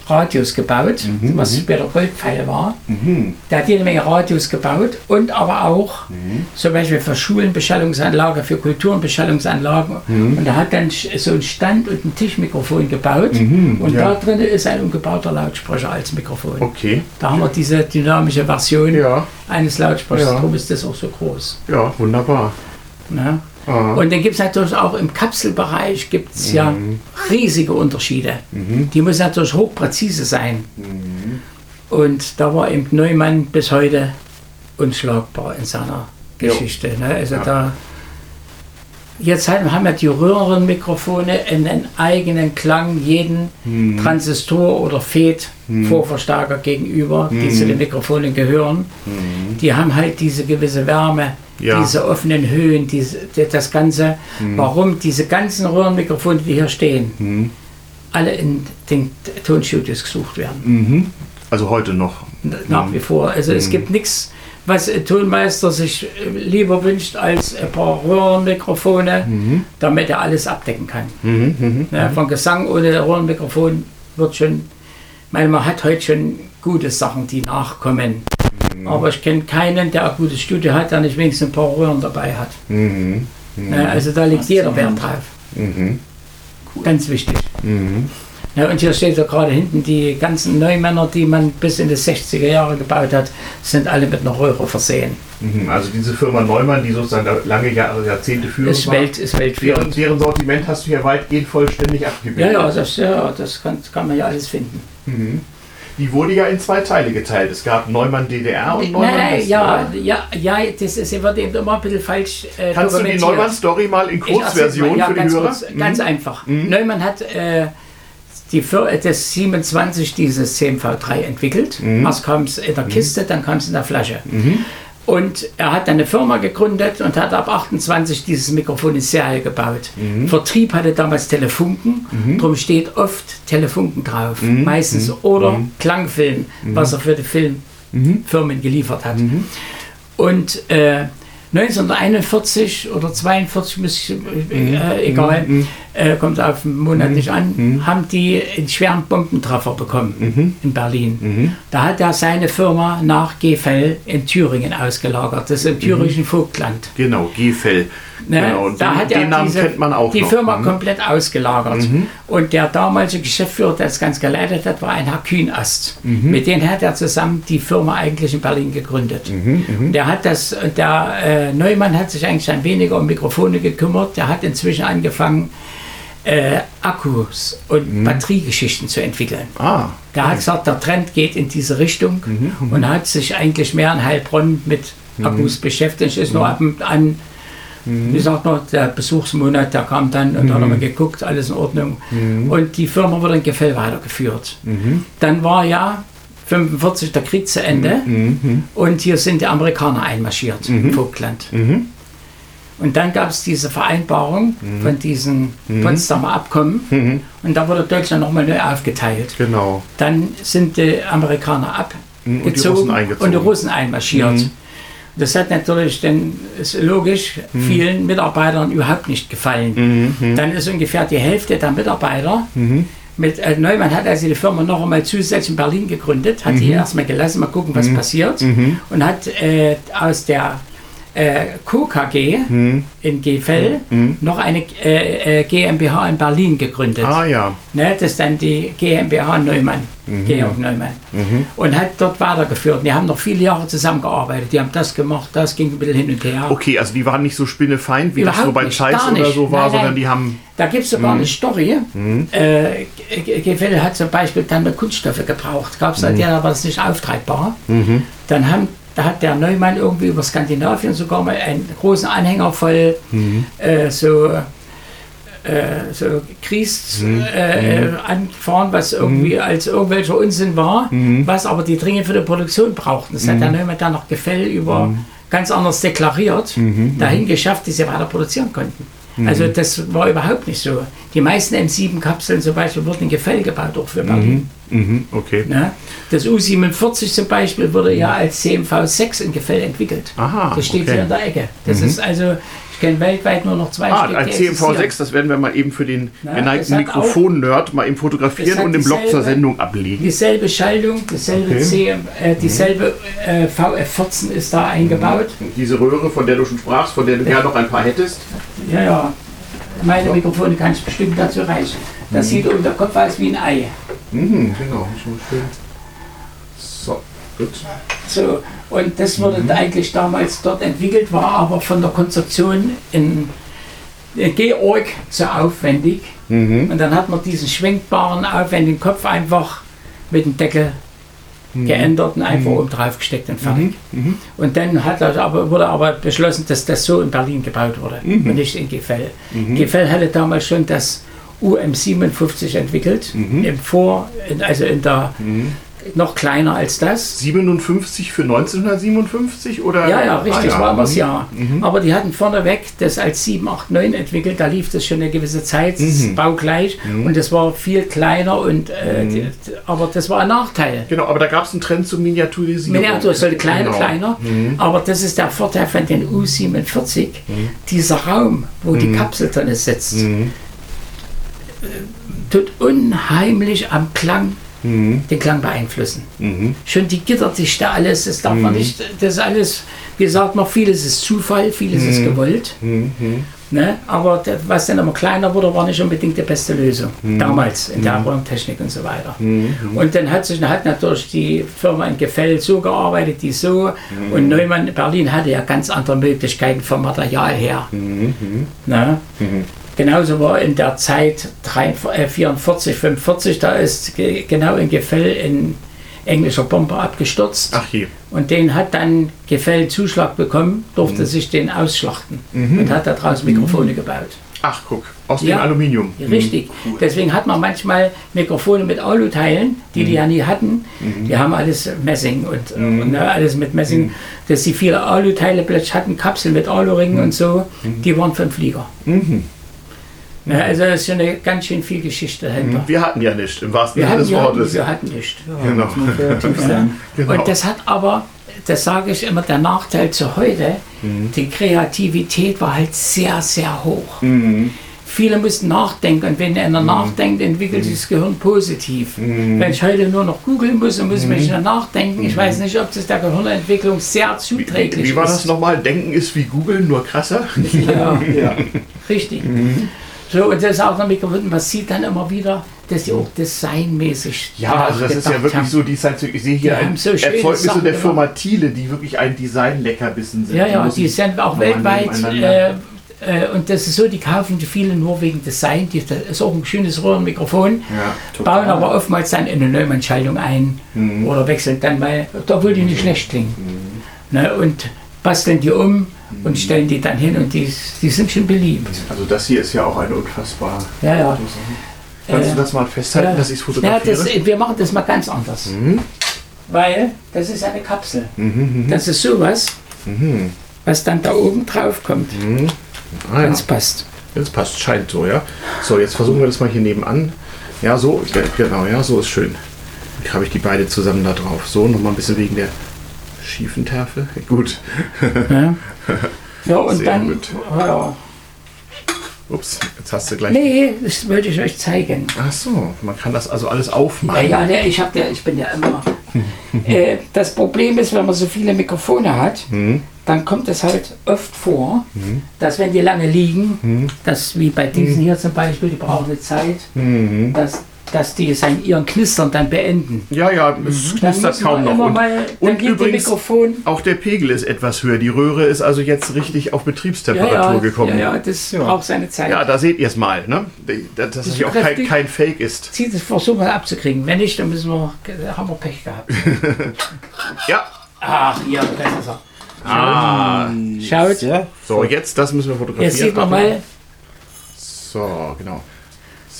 Radios gebaut, Mhm, was später Goldpfeil war. Der hat jede Menge Radios gebaut und aber auch Mhm. zum Beispiel für Schulen Beschallungsanlage, für Kulturen Beschallungsanlagen. Mhm. Und er hat dann so einen Stand und ein Tischmikrofon gebaut. und Mhm, ja. da drin ist ein umgebauter Lautsprecher als Mikrofon. Okay. Da haben wir diese dynamische Version Ja. eines Lautsprechers, Ja. darum ist das auch so groß. Ja, wunderbar. Ne? Ah. Und dann gibt es natürlich auch im Kapselbereich gibt's ja Mhm. riesige Unterschiede. Die müssen natürlich hochpräzise sein. Mhm. Und da war eben Neumann bis heute unschlagbar in seiner Jo. Geschichte. Ne? Also Ja. da Jetzt haben ja die Röhrenmikrofone einen eigenen Klang, jeden Mhm. Transistor oder FET Vorverstärker gegenüber, die Mhm. zu den Mikrofonen gehören. Die haben halt diese gewisse Wärme, Ja. diese offenen Höhen, diese, die- das Ganze. Warum diese ganzen Röhrenmikrofone, die hier stehen, Mhm. alle in den Tonstudios gesucht werden. Mhm. Also heute noch. Nach wie vor. Also es gibt nichts, was ein Tonmeister sich äh, lieber wünscht als ein paar Röhrenmikrofone, damit er alles abdecken kann. Mhm. Mhm. Ja, von Gesang ohne Röhrenmikrofon wird schon, ich meine, man hat heute schon gute Sachen, die nachkommen. Aber ich kenne keinen, der ein gutes Studio hat, der nicht wenigstens ein paar Röhren dabei hat. Mhm. Ja, also da liegt jeder Wert drauf. Mhm. Ganz wichtig. Mhm. Ja, und hier steht ja gerade hinten, die ganzen Neumänner, die man bis in die 60er Jahre gebaut hat, sind alle mit einer Röhre versehen. Mhm. Also diese Firma Neumann, die sozusagen lange Jahre, Jahrzehnte führend Ist, war, Welt, ist deren, weltführend. deren Sortiment hast du ja weitgehend vollständig abgebildet. Ja, ja, das, ja, das kann, kann man ja alles finden. Mhm. Die wurde ja in zwei Teile geteilt. Es gab Neumann DDR und Neumann Nein, West, ja, oder? ja, ja, das ist, wird eben immer ein bisschen falsch äh, Kannst du die. Neumann-Story mal in Kurzversion ja, für die ganz Hörer? Kurz, ganz Mhm. einfach. Neumann hat äh, die Fir das 27 dieses CMV3 entwickelt. Mhm. Erst kam es in der Kiste, dann kam es in der Flasche. Und er hat eine Firma gegründet und hat ab 28 dieses Mikrofon in Serie gebaut. Mhm. Vertrieb hatte damals Telefunken, darum steht oft Telefunken drauf, Mhm. meistens. Oder Klangfilm, was er für die Filmfirmen geliefert hat. Mhm. Und äh, 1941 oder 42, muss ich, Mhm. äh, egal, äh, kommt auf den Monat nicht an, haben die einen schweren Bombentreffer bekommen Mhm. in Berlin. Da hat er seine Firma nach Gefell in Thüringen ausgelagert, das ist im thüringischen Vogtland. Genau, Gefell. Ne? Genau, da den, hat er den Namen diese, kennt man auch die noch. Firma Mhm. komplett ausgelagert. Und der damalige Geschäftsführer, der das Ganze geleitet hat, war ein Herr Kühnast. Mhm. Mit dem hat er zusammen die Firma eigentlich in Berlin gegründet. Mhm, Der hat das, der äh, Neumann hat sich eigentlich dann weniger um Mikrofone gekümmert. Der hat inzwischen angefangen, äh, Akkus und Batteriegeschichten zu entwickeln. Ah, Der hat gesagt, der Trend geht in diese Richtung Mhm, und hat sich eigentlich mehr in Heilbronn mit Akkus beschäftigt. Ist nur ab und an, Mhm. wie sagt man, der Besuchsmonat, der kam dann und dann haben wir geguckt, alles in Ordnung. Mhm. Und die Firma wurde in Gefell weitergeführt. Dann war ja 45 der Krieg zu Ende Mhm. und hier sind die Amerikaner einmarschiert im Vogtland. Mhm. Und dann gab es diese Vereinbarung von diesem Potsdamer Abkommen und da wurde Deutschland nochmal neu aufgeteilt. genau. Dann sind die Amerikaner Mhm, und die abgezogen Russen und die Russen einmarschiert. Das hat natürlich dann, ist logisch, vielen Mitarbeitern überhaupt nicht gefallen. Mhm. Dann ist ungefähr die Hälfte der Mitarbeiter mit, äh, Neumann hat also die Firma noch einmal zusätzlich in Berlin gegründet, hat die erstmal gelassen, mal gucken, was passiert und hat äh, aus der äh, KKG in Gefell noch eine äh, äh, GmbH in Berlin gegründet. Ah ja. Ne, das ist dann die GmbH Neumann, Georg Neumann. Und hat dort weitergeführt. Die haben noch viele Jahre zusammengearbeitet. Die haben das gemacht, das ging ein bisschen hin und her. Okay, also die waren nicht so spinnefeind, wie das so Überhaupt bei gar oder so war, Nein, sondern nein. die haben. Da gibt es sogar eine Story. Äh, Ge- Gefälle hat zum Beispiel dann Kunststoffe gebraucht. Gab es mhm. da war das nicht auftreibbar. Dann haben, da hat der Neumann irgendwie über Skandinavien sogar mal einen großen Anhänger voll äh, so äh, so Kries äh, äh, angefahren, was irgendwie als irgendwelcher Unsinn war, was aber die dringend für die Produktion brauchten. Das hat der Neumann dann noch Gefäll über ganz anders deklariert, dahin geschafft, dass sie weiter produzieren konnten. Also das war überhaupt nicht so. Die meisten M7-Kapseln zum Beispiel wurden in Gefäll gebaut, auch für Berlin. Mhm, okay. Ne? Das U47 zum Beispiel wurde ja als CMV6 in Gefell entwickelt. Aha, Das steht okay. Mhm. hier in der Ecke. Das ist also, ich kenne weltweit nur noch zwei Ah, Stück, ein die existieren. CMV6, das werden wir mal eben für den Na, geneigten Mikrofon-Nerd mal eben fotografieren und im Blog zur Sendung ablegen. Dieselbe Schaltung, dieselbe Okay. Mhm. CM, äh, dieselbe äh, VF14 ist da eingebaut. Und diese Röhre, von der du schon sprachst, von der du gerne noch ein paar hättest. Ja, ja. Meine Mikrofone kann ich bestimmt dazu reichen. Das sieht um der Kopf aus wie ein Ei. Mhm, genau, schon schön. So, gut. So, und das wurde Mhm. eigentlich damals dort entwickelt, war aber von der Konstruktion in, in Georg zu aufwendig. Mhm. Und dann hat man diesen schwenkbaren, aufwendigen Kopf einfach mit dem Deckel Mhm. geändert und einfach oben drauf gesteckt und fertig. Und dann hat das aber, wurde aber beschlossen, dass das so in Berlin gebaut wurde Mhm. und nicht in Gefell. Gefell hatte damals schon das UM57 entwickelt, Mhm. im Vor, in, also in der noch kleiner als das. 57 für 1957 oder? Ja, ja, richtig, Ah, das war das mhm. Jahr. Aber die hatten vorneweg das als 789 entwickelt, da lief das schon eine gewisse Zeit, Mhm. baugleich, und das war viel kleiner, und, äh, die, aber das war ein Nachteil. Genau, aber da gab es einen Trend zur Miniaturisierung. Miniatur sollte kleiner, Genau. kleiner, aber das ist der Vorteil von den U47, dieser Raum, wo die Kapsel drin sitzt, Mhm. Tut unheimlich am Klang Mhm. den Klang beeinflussen. Mhm. Schon die Gitterdichte, alles, das darf man nicht, das ist alles, wie gesagt, noch vieles ist Zufall, vieles ist gewollt. Mhm. Ne? Aber das, was dann immer kleiner wurde, war nicht unbedingt die beste Lösung. Mhm. Damals in der Raumtechnik und so weiter. Und dann hat sich hat natürlich die Firma in Gefell so gearbeitet, die so. Mhm. Und Neumann Berlin hatte ja ganz andere Möglichkeiten vom Material her. Mhm. Ne? Genauso war in der Zeit 43, äh, 44, 45, da ist ge genau in Gefell ein englischer Bomber abgestürzt. Ach je. Und den hat dann Gefell Zuschlag bekommen, durfte Mhm. sich den ausschlachten und hat daraus Mikrofone gebaut. Ach, guck, aus Ja. dem Aluminium. Richtig. Deswegen hat man manchmal Mikrofone mit Aluteilen, die Mhm. die ja nie hatten. Die haben alles Messing und, und ne, alles mit Messing. Mhm. Dass die viele Aluteile plötzlich hatten, Kapseln mit Aluringen und so, Mhm. die waren von Flieger. Ja, also da ist schon eine ganz schön viel Geschichte dahinter. Wir hatten ja nicht, im wahrsten Wir Sinne hatten, des Wortes. wir hatten nicht. Genau. Kreativ sein. Genau. Und das hat aber, das sage ich immer, der Nachteil zu heute, Mhm. die Kreativität war halt sehr, sehr hoch. Mhm. Viele mussten nachdenken und wenn einer nachdenkt, entwickelt sich das Gehirn positiv. Mhm. Wenn ich heute nur noch googeln muss und muss mich dann nachdenken, ich weiß nicht, ob das der Gehirnentwicklung sehr Wie, zuträglich wie war das ist. nochmal? Denken ist wie googeln, nur krasser? Ja, Ja. richtig. Mhm. So, und das ist auch noch Mikrofon, man sieht dann immer wieder, dass die auch designmäßig Ja, also das ist ja wirklich haben. so die Science Fiction. Ich sehe hier Die ein so Erzeugnis Sachen der gemacht. Firma Thiele, die wirklich ein Design-Leckerbissen sind. Ja, ja, die ich sind auch weltweit. Äh, äh, und das ist so, die kaufen die viele nur wegen Design. Die, das ist auch ein schönes Röhrenmikrofon. Ja. Bauen aber oftmals dann in eine Neumann-Schaltung ein Mhm. oder wechseln dann mal, obwohl die nicht schlecht klingen. Ne, und basteln die um Mhm. Und stellen die dann hin und die, die sind schon beliebt. Also das hier ist ja auch eine unfassbar. Ja, ja. Kannst Äh, du das mal festhalten, ja. dass ich es Ja, fotografiere? das, wir machen das mal ganz anders. Mhm. Weil das ist eine Kapsel. Mhm, Das ist sowas, mhm, was dann da oben drauf kommt, mhm. Ah, wenn ja. es passt. Das passt, scheint so, ja. So, jetzt versuchen wir das mal hier nebenan. Ja, so, ja, genau, ja, so ist schön. Dann habe ich die beide zusammen da drauf. So, nochmal ein bisschen wegen der schiefen Tafel. Gut. Ja, ja und Sehr dann. gut. Ja, Ups, jetzt hast du gleich. nee, das wollte ich euch zeigen. Ach so, man kann das also alles Ja, aufmachen. ja, der, ich, hab ja, ich bin ja immer. äh, das Problem ist, wenn man so viele Mikrofone hat, Mhm. dann kommt es halt oft vor, dass wenn die lange liegen, dass wie bei diesen hier zum Beispiel, die brauchen eine Zeit, Mhm. dass, dass die sein, ihren Knistern dann beenden. Ja, ja, es Mhm. Knistert kaum noch. immer Und, mal, dann und geht übrigens, die Mikrofon. auch der Pegel ist etwas höher. Die Röhre ist also jetzt richtig auf Ja, Betriebstemperatur ja, gekommen. ja, ja, das Ja. braucht seine Zeit. Ja, da seht ihr es mal, ne? dass das ist hier auch kein, kein Fake ist. Zieht es versuchen wir abzukriegen. Wenn nicht, dann müssen wir, haben wir Pech gehabt. Ja. Ach, hier, das ist er. Ah, Schaut, Ja, so, jetzt, das müssen wir fotografieren. jetzt sieht man mal, So, genau.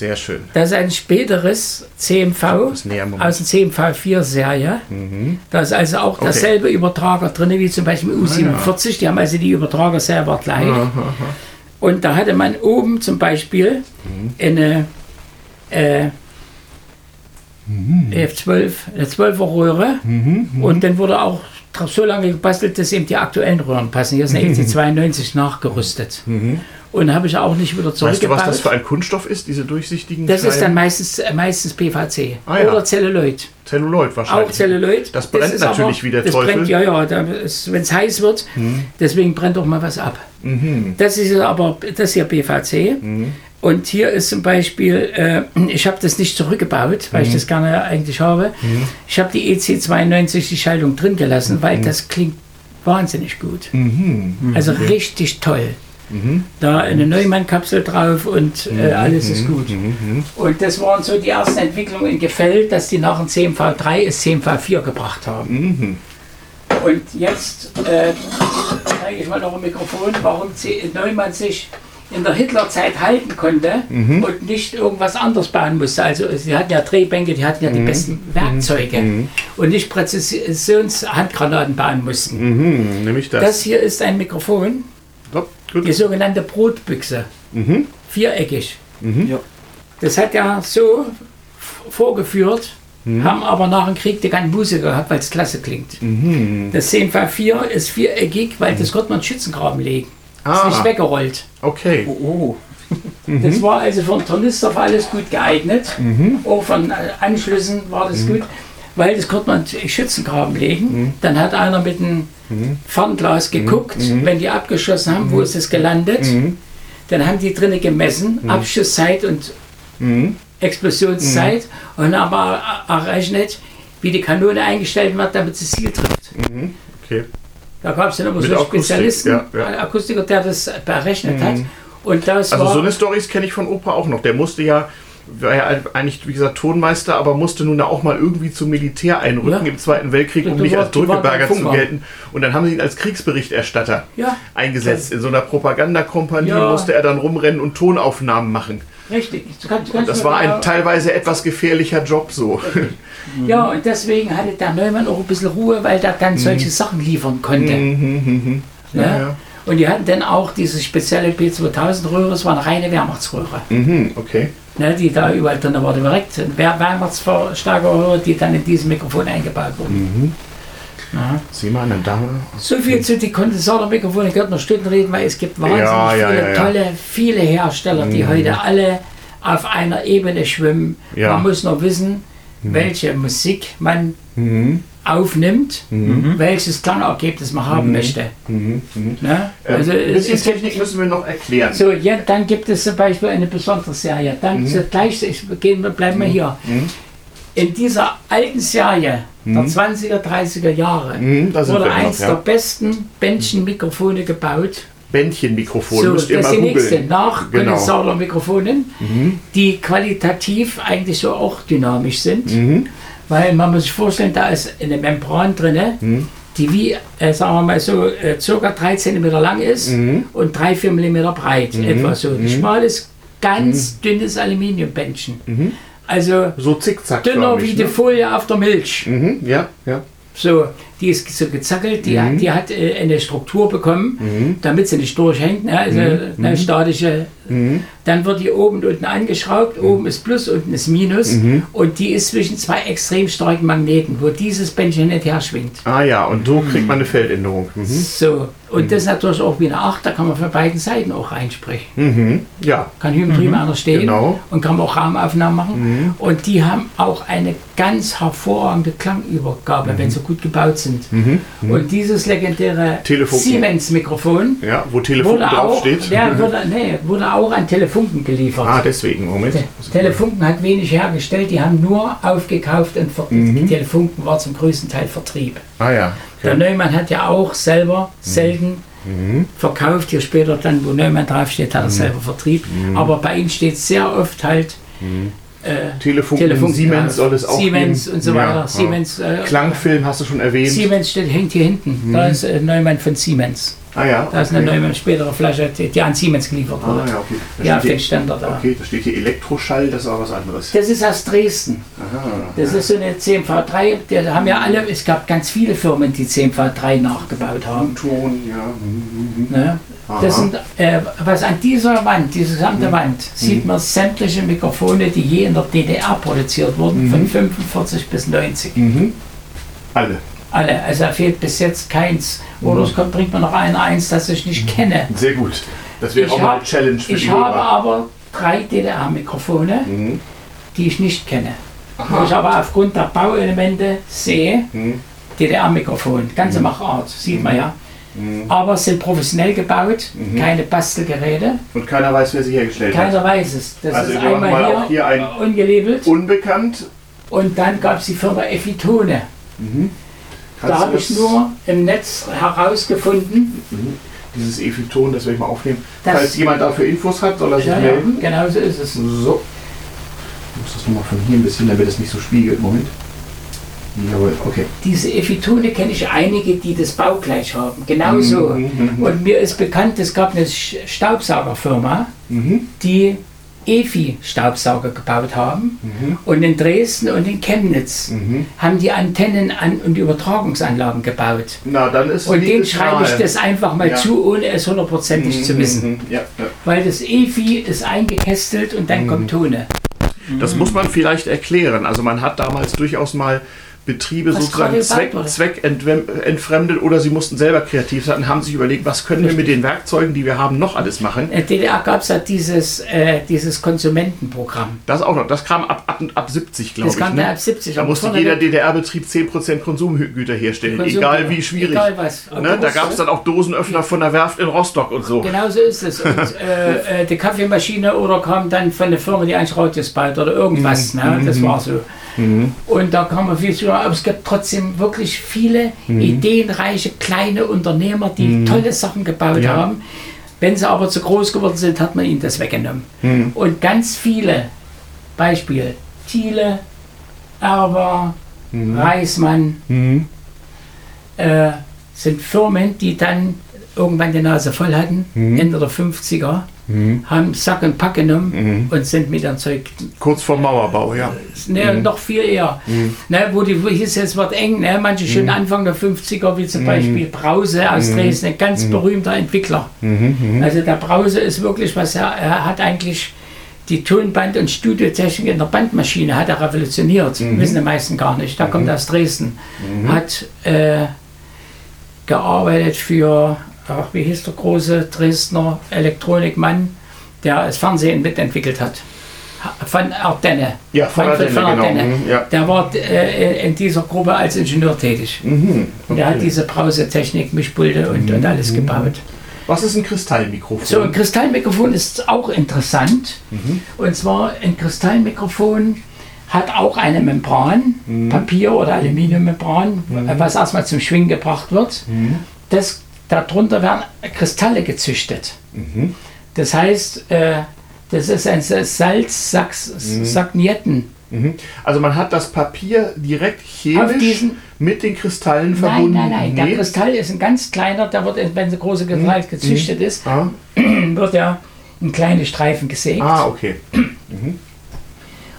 Sehr schön. das ist ein späteres CMV aus der CMV4-Serie. Da ist also auch Okay. derselbe Übertrager drin wie zum Beispiel U47. Die haben also die Übertrager selber gleich. Und da hatte man oben zum Beispiel eine, äh, EF12, eine 12er Röhre. Und dann wurde auch dra- so lange gebastelt, dass eben die aktuellen Röhren passen. Hier ist eine EC92 nachgerüstet. Und habe ich auch nicht wieder Weißt du, zurückgebaut. was das für ein Kunststoff ist, diese durchsichtigen das ist dann meistens, äh, meistens PVC Ah, ja. oder Celluloid. Celluloid wahrscheinlich? Auch Celluloid. Das brennt ist natürlich wie der das Teufel. Mhm. Brennt, ja, ja, wenn es heiß wird, deswegen brennt auch mal was ab. Das ist aber, das hier PVC. Mhm. Und hier ist zum Beispiel, äh, ich habe das nicht zurückgebaut, weil Mhm. ich das gerne eigentlich habe. Ich habe die EC92, die Schaltung drin gelassen, weil Mhm. das klingt wahnsinnig gut. Also richtig toll. Da eine Neumann-Kapsel drauf und äh, alles ist gut. Und das waren so die ersten Entwicklungen in Gefällt, dass die nach dem CMV3 es CMV4 gebracht haben. Und jetzt äh, zeige ich mal noch ein Mikrofon, warum C Neumann sich in der Hitlerzeit halten konnte und nicht irgendwas anderes bauen musste. Also sie hatten ja Drehbänke, die hatten ja die besten Werkzeuge und nicht Präzisionshandgranaten bauen mussten. Mhm, nämlich das. Das hier ist ein Mikrofon, gut. die sogenannte Brotbüchse, viereckig. Ja. Das hat ja so vorgeführt, haben aber nach dem Krieg die ganzen Musiker gehabt, weil es klasse klingt. Das 10x4 ist viereckig, weil das konnte man Schützengraben legen. Ist Ah. nicht weggerollt. Okay. Oh, Das war also für einen Tornister für alles gut geeignet. Auch von äh, Anschlüssen war das gut, weil das konnte man in Schützengraben legen. Dann hat einer mit einem Fernglas geguckt, wenn die abgeschossen haben, wo ist es gelandet. Dann haben die drinnen gemessen, Abschusszeit und Explosionszeit und haben er- errechnet, wie die Kanone eingestellt wird, damit sie das Ziel trifft. okay. Da gab es dann immer Mit so Akustik, Spezialisten, ja, ja. einen Akustiker, der das berechnet hat. Und das Also war so eine Stories kenne ich von Opa auch noch. Der musste ja, war ja eigentlich, wie gesagt, Tonmeister, aber musste nun auch mal irgendwie zum Militär einrücken Ja. im Zweiten Weltkrieg, um nicht als Drückeberger zu gelten. Und dann haben sie ihn als Kriegsberichterstatter Ja. eingesetzt. In so einer Propagandakompanie Ja. musste er dann rumrennen und Tonaufnahmen machen. Richtig. Du kannst, du kannst Das war genau- ein teilweise etwas gefährlicher Job so. Ja, und deswegen hatte der Neumann auch ein bisschen Ruhe, weil der dann solche Sachen liefern konnte. Mhm, Ja, Ne? ja. Und die hatten dann auch diese spezielle P2000-Röhre, das war eine reine Wehrmachtsröhre, Mhm, okay. ne, die da überall drin war. Direkt eine Wehr Wehrmachtsverstärkerröhre, die dann in diesem Mikrofon eingebaut wurde. Mhm. Ja. Sieh mal eine Dame. So viel zu den Kondensatormikrofonen. Ich könnte noch Stunden reden, weil es gibt wahnsinnig Ja, ja, viele ja, ja. tolle, viele Hersteller, die heute alle auf einer Ebene schwimmen. Ja. Man muss nur wissen, welche Musik man Mhm. aufnimmt, welches Klangergebnis man haben möchte. Mhm. Mhm. Ne? Ähm, Also ein es bisschen ist, Technik müssen wir noch erklären. so, ja, dann gibt es zum Beispiel eine besondere Serie. Dann gleich, ich, gehen wir, bleiben wir hier. Mhm. In dieser alten Serie der 20er, 30er Jahre Mhm, sind wurde wir noch, eins ja. der besten Bändchenmikrofone gebaut. Bändchenmikrofon So, müsst ihr das mal ist die nächste, googeln. nach Genau. Kondensatormikrofonen, die qualitativ eigentlich so auch dynamisch sind. Mhm. Weil man muss sich vorstellen, da ist eine Membran drin, Mhm. die wie, äh, sagen wir mal so, äh, circa 3 cm lang ist Mhm. und 3-4 mm breit. Etwa so. Ein schmales, ganz dünnes Aluminiumbändchen. Also So zickzack. dünner wie die Folie auf der Milch. Mhm, ja, ja. So, die ist so gezackelt, die, hat, die hat äh, eine Struktur bekommen, damit sie nicht durchhängt, ne? also eine statische. Dann wird die oben und unten angeschraubt, oben ist Plus, unten ist Minus und die ist zwischen zwei extrem starken Magneten, wo dieses Bändchen nicht herschwingt. Ah ja, und so kriegt man eine Feldänderung. Mhm. So, und das ist natürlich auch wie eine 8, da kann man von beiden Seiten auch reinsprechen. Mhm. Ja. Kann Hybentrieb einer stehen Genau. und kann man auch Raumaufnahmen machen. Und die haben auch eine ganz hervorragende Klangübergabe, wenn sie gut gebaut sind. Und dieses legendäre. Siemens-Mikrofon Ja, wo Telefon wurde auch, draufsteht. ja, wurde, nee, wurde auch an Telefunken geliefert. Ah, deswegen, Moment. Te- Telefunken hat wenig hergestellt, die haben nur aufgekauft und ver Mhm. Telefunken war zum größten Teil Vertrieb. Ah ja. Der Okay. Neumann hat ja auch selber selten Mhm. verkauft. Hier später dann, wo Neumann draufsteht, hat er selber Vertrieb. Mhm. Aber bei ihm steht sehr oft halt äh, Telefunken, Telefunken Siemens soll es auch Siemens geben. und so Ja, weiter. ja. Siemens, äh, Klangfilm hast du schon erwähnt. Siemens steht, hängt hier hinten. Da ist äh, Neumann von Siemens. Ah ja. Da ist eine okay. Neumann spätere Flasche, die, die an Siemens geliefert Ah wurde. ja, okay. Da Ja, steht Ständer da. okay, da steht hier Elektroschall, das ist auch was anderes. Das ist aus Dresden. Aha. Das ist so eine CMV3. Die haben ja alle, es gab ganz viele Firmen, die CMV3 nachgebaut haben. Ton, ja. Mhm, mhm. Ne? Das sind, äh, was an dieser Wand, diese gesamte Wand, sieht man sämtliche Mikrofone, die je in der DDR produziert wurden, von 45 bis 90. Mhm. Alle. Alle, also da fehlt bis jetzt keins. Oder es kommt, bringt mir noch einer eins, das ich nicht kenne. Sehr gut. Das wäre Ich auch mal eine Challenge für Ich habe aber drei DDR-Mikrofone, Mhm. die ich nicht kenne. Aha. Wo ich aber aufgrund der Bauelemente sehe, Mhm. DDR-Mikrofon, ganze Machart, sieht man ja. Mhm. Aber es sind professionell gebaut, keine Bastelgeräte. Und keiner weiß, wer sie hergestellt hat. Keiner weiß es. Das Also ist einmal mal hier, auch hier ein- ungelabelt. Unbekannt. Und dann gab es die Firma Effitone. Da habe ich nur im Netz herausgefunden. Dieses Efiton, das werde ich mal aufnehmen. Das- Falls jemand dafür Infos hat, soll er sich Ja, ja, melden. genau so ist es. So. Ich muss das nochmal von hier ein bisschen, damit es nicht so spiegelt. Moment. Jawohl, okay. Diese Effitone kenne ich einige, die das baugleich haben. Genauso. Mhm, mhm, Und mir ist bekannt, es gab eine Staubsaugerfirma, Mhm. die EFI-Staubsauger gebaut haben. Mhm. Und in Dresden und in Chemnitz Mhm. haben die Antennen an und Übertragungsanlagen gebaut. Na, dann ist Und denen schreibe ich das einfach mal Ja. zu, ohne es hundertprozentig zu wissen. Mhm. Ja, ja. Weil das EFI ist eingekästelt und dann kommt Tone. Das muss man vielleicht erklären. Also man hat damals durchaus mal Betriebe Was sozusagen Zweck, gebaut wurde. Zweck entwem- entfremdet oder sie mussten selber kreativ sein und haben sich überlegt, was können wir mit den Werkzeugen, die wir haben, noch alles machen. In der DDR gab es ja dieses, äh, dieses Konsumentenprogramm. Das auch noch. Das kam ab, ab, ab 70, glaube Das ich. kam ne? da ab 70. Da musste jeder DDR-Betrieb 10% Konsumgüter herstellen, Konsum- egal wie schwierig. Egal was. Ne? Da gab es dann auch Dosenöffner von der Werft in Rostock und so. Genau so ist es. Und äh, äh, die Kaffeemaschine oder kam dann von der Firma, die eigentlich Radios baut oder irgendwas. Ne? Das war so. Und da kann man viel zu aber es gibt trotzdem wirklich viele ideenreiche kleine Unternehmer, die tolle Sachen gebaut Ja. haben. Wenn sie aber zu groß geworden sind, hat man ihnen das weggenommen. Und ganz viele, Beispiel, Thiele, Erber, Reismann, Mhm. äh, sind Firmen, die dann irgendwann die Nase voll hatten, Ende der 50er, haben Sack und Pack genommen und sind mit dem Zeug, Kurz vor Mauerbau, ja. ne, noch viel eher. Ne, wo die wo hieß, es wird eng, ne, manche schon Anfang der 50er, wie zum Beispiel Brause aus Dresden, ein ganz berühmter Entwickler. Also der Brause ist wirklich was, er, er hat eigentlich die Tonband- und Studiotechnik in der Bandmaschine hat er revolutioniert. Wissen die meisten gar nicht. Der kommt aus Dresden. Hat äh, gearbeitet für, ach, wie hieß der große Dresdner Elektronikmann, der das Fernsehen mitentwickelt hat. Von Ardenne. Ja, von Ardenne, genau. Ardenne. Mhm, ja. Der war äh, in dieser Gruppe als Ingenieur tätig. Mhm. Und er hat Okay. diese Brausetechnik, Mischpulte und, und alles gebaut. Was ist ein Kristallmikrofon? So, ein Kristallmikrofon ist auch interessant. Und zwar ein Kristallmikrofon hat auch eine Membran, Papier- oder Aluminiummembran, was erstmal zum Schwingen gebracht wird. Das, darunter werden Kristalle gezüchtet. Das heißt, äh, das ist ein Salz-Sagnetten. Mhm. Also man hat das Papier direkt chemisch mit den Kristallen Nein, verbunden. nein, nein. Der Nee? Kristall ist ein ganz kleiner, der wird, wenn der große Kristall gezüchtet ist, Ah, wird er in kleine Streifen gesägt. ah, okay.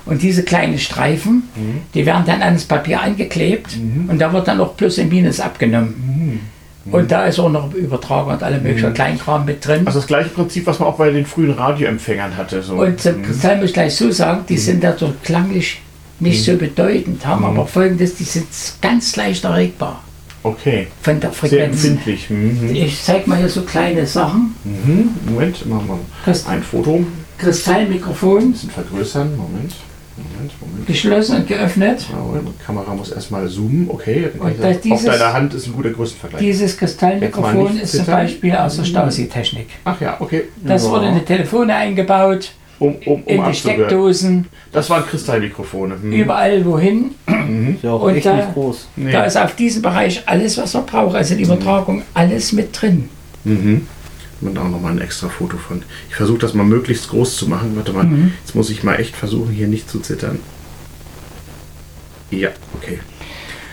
Und diese kleinen Streifen, Mhm. die werden dann ans Papier angeklebt und da wird dann noch Plus und Minus abgenommen. Mhm. Und da ist auch noch Übertrager und alle möglichen Kleinkram mit drin. Also das gleiche Prinzip, was man auch bei den frühen Radioempfängern hatte. So. und zum Kristall muss ich gleich so sagen, Mhm. die sind dadurch klanglich nicht so bedeutend, haben aber folgendes, die sind ganz leicht erregbar okay, von der sehr Frequenz. empfindlich. Mhm. Ich zeige mal hier so kleine Sachen. Mhm. Moment, machen wir ein Foto. Ein Kristallmikrofon, bisschen vergrößern. Moment, Moment, Moment. geschlossen und geöffnet. Jawohl, die Kamera muss erstmal zoomen. Okay, dann das- auf dieses- deiner Hand ist ein guter Größenvergleich. Dieses Kristallmikrofon ist zum. Beispiel aus der Stasi-Technik. Ach ja, okay. Das ja. wurde in die Telefone eingebaut, um, um, um in die abzuhören. Steckdosen, Das waren Kristallmikrofone. Hm. überall wohin. Ist ja auch echt da- nicht groß. Nee. Da ist auf diesem Bereich alles, was man braucht, also die Übertragung, alles mit drin. Mhm. Und auch nochmal ein extra Foto von. Ich versuche das mal möglichst groß zu machen. Warte mal, Mhm. jetzt muss ich mal echt versuchen, hier nicht zu zittern. Ja, okay.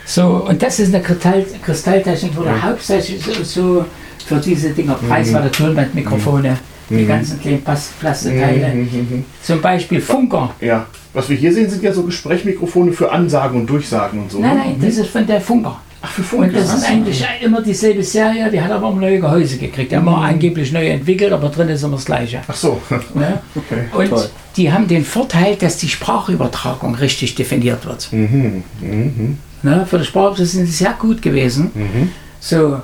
So, und das ist eine Kristall Kristalltechnik, wurde hauptsächlich so, so für diese Dinger preiswerte Tonbandmikrofone, die ganzen kleinen Plastikteile. Mhm. Zum Beispiel Funker. Ja, was wir hier sehen, sind ja so Gesprächsmikrofone für Ansagen und Durchsagen und so. Nein, ne? nein, das ist von der Funker. Ach, für Funk. Und das ist eigentlich immer dieselbe Serie, die hat aber immer neue Gehäuse gekriegt. Die haben wir mhm. angeblich neu entwickelt, aber drin ist immer das Gleiche. Ach so. Ja? Okay. Und Toll. die haben den Vorteil, dass die Sprachübertragung richtig definiert wird. Mhm. Mhm. Ja, für die Sprache sind sie sehr gut gewesen. Mhm. So,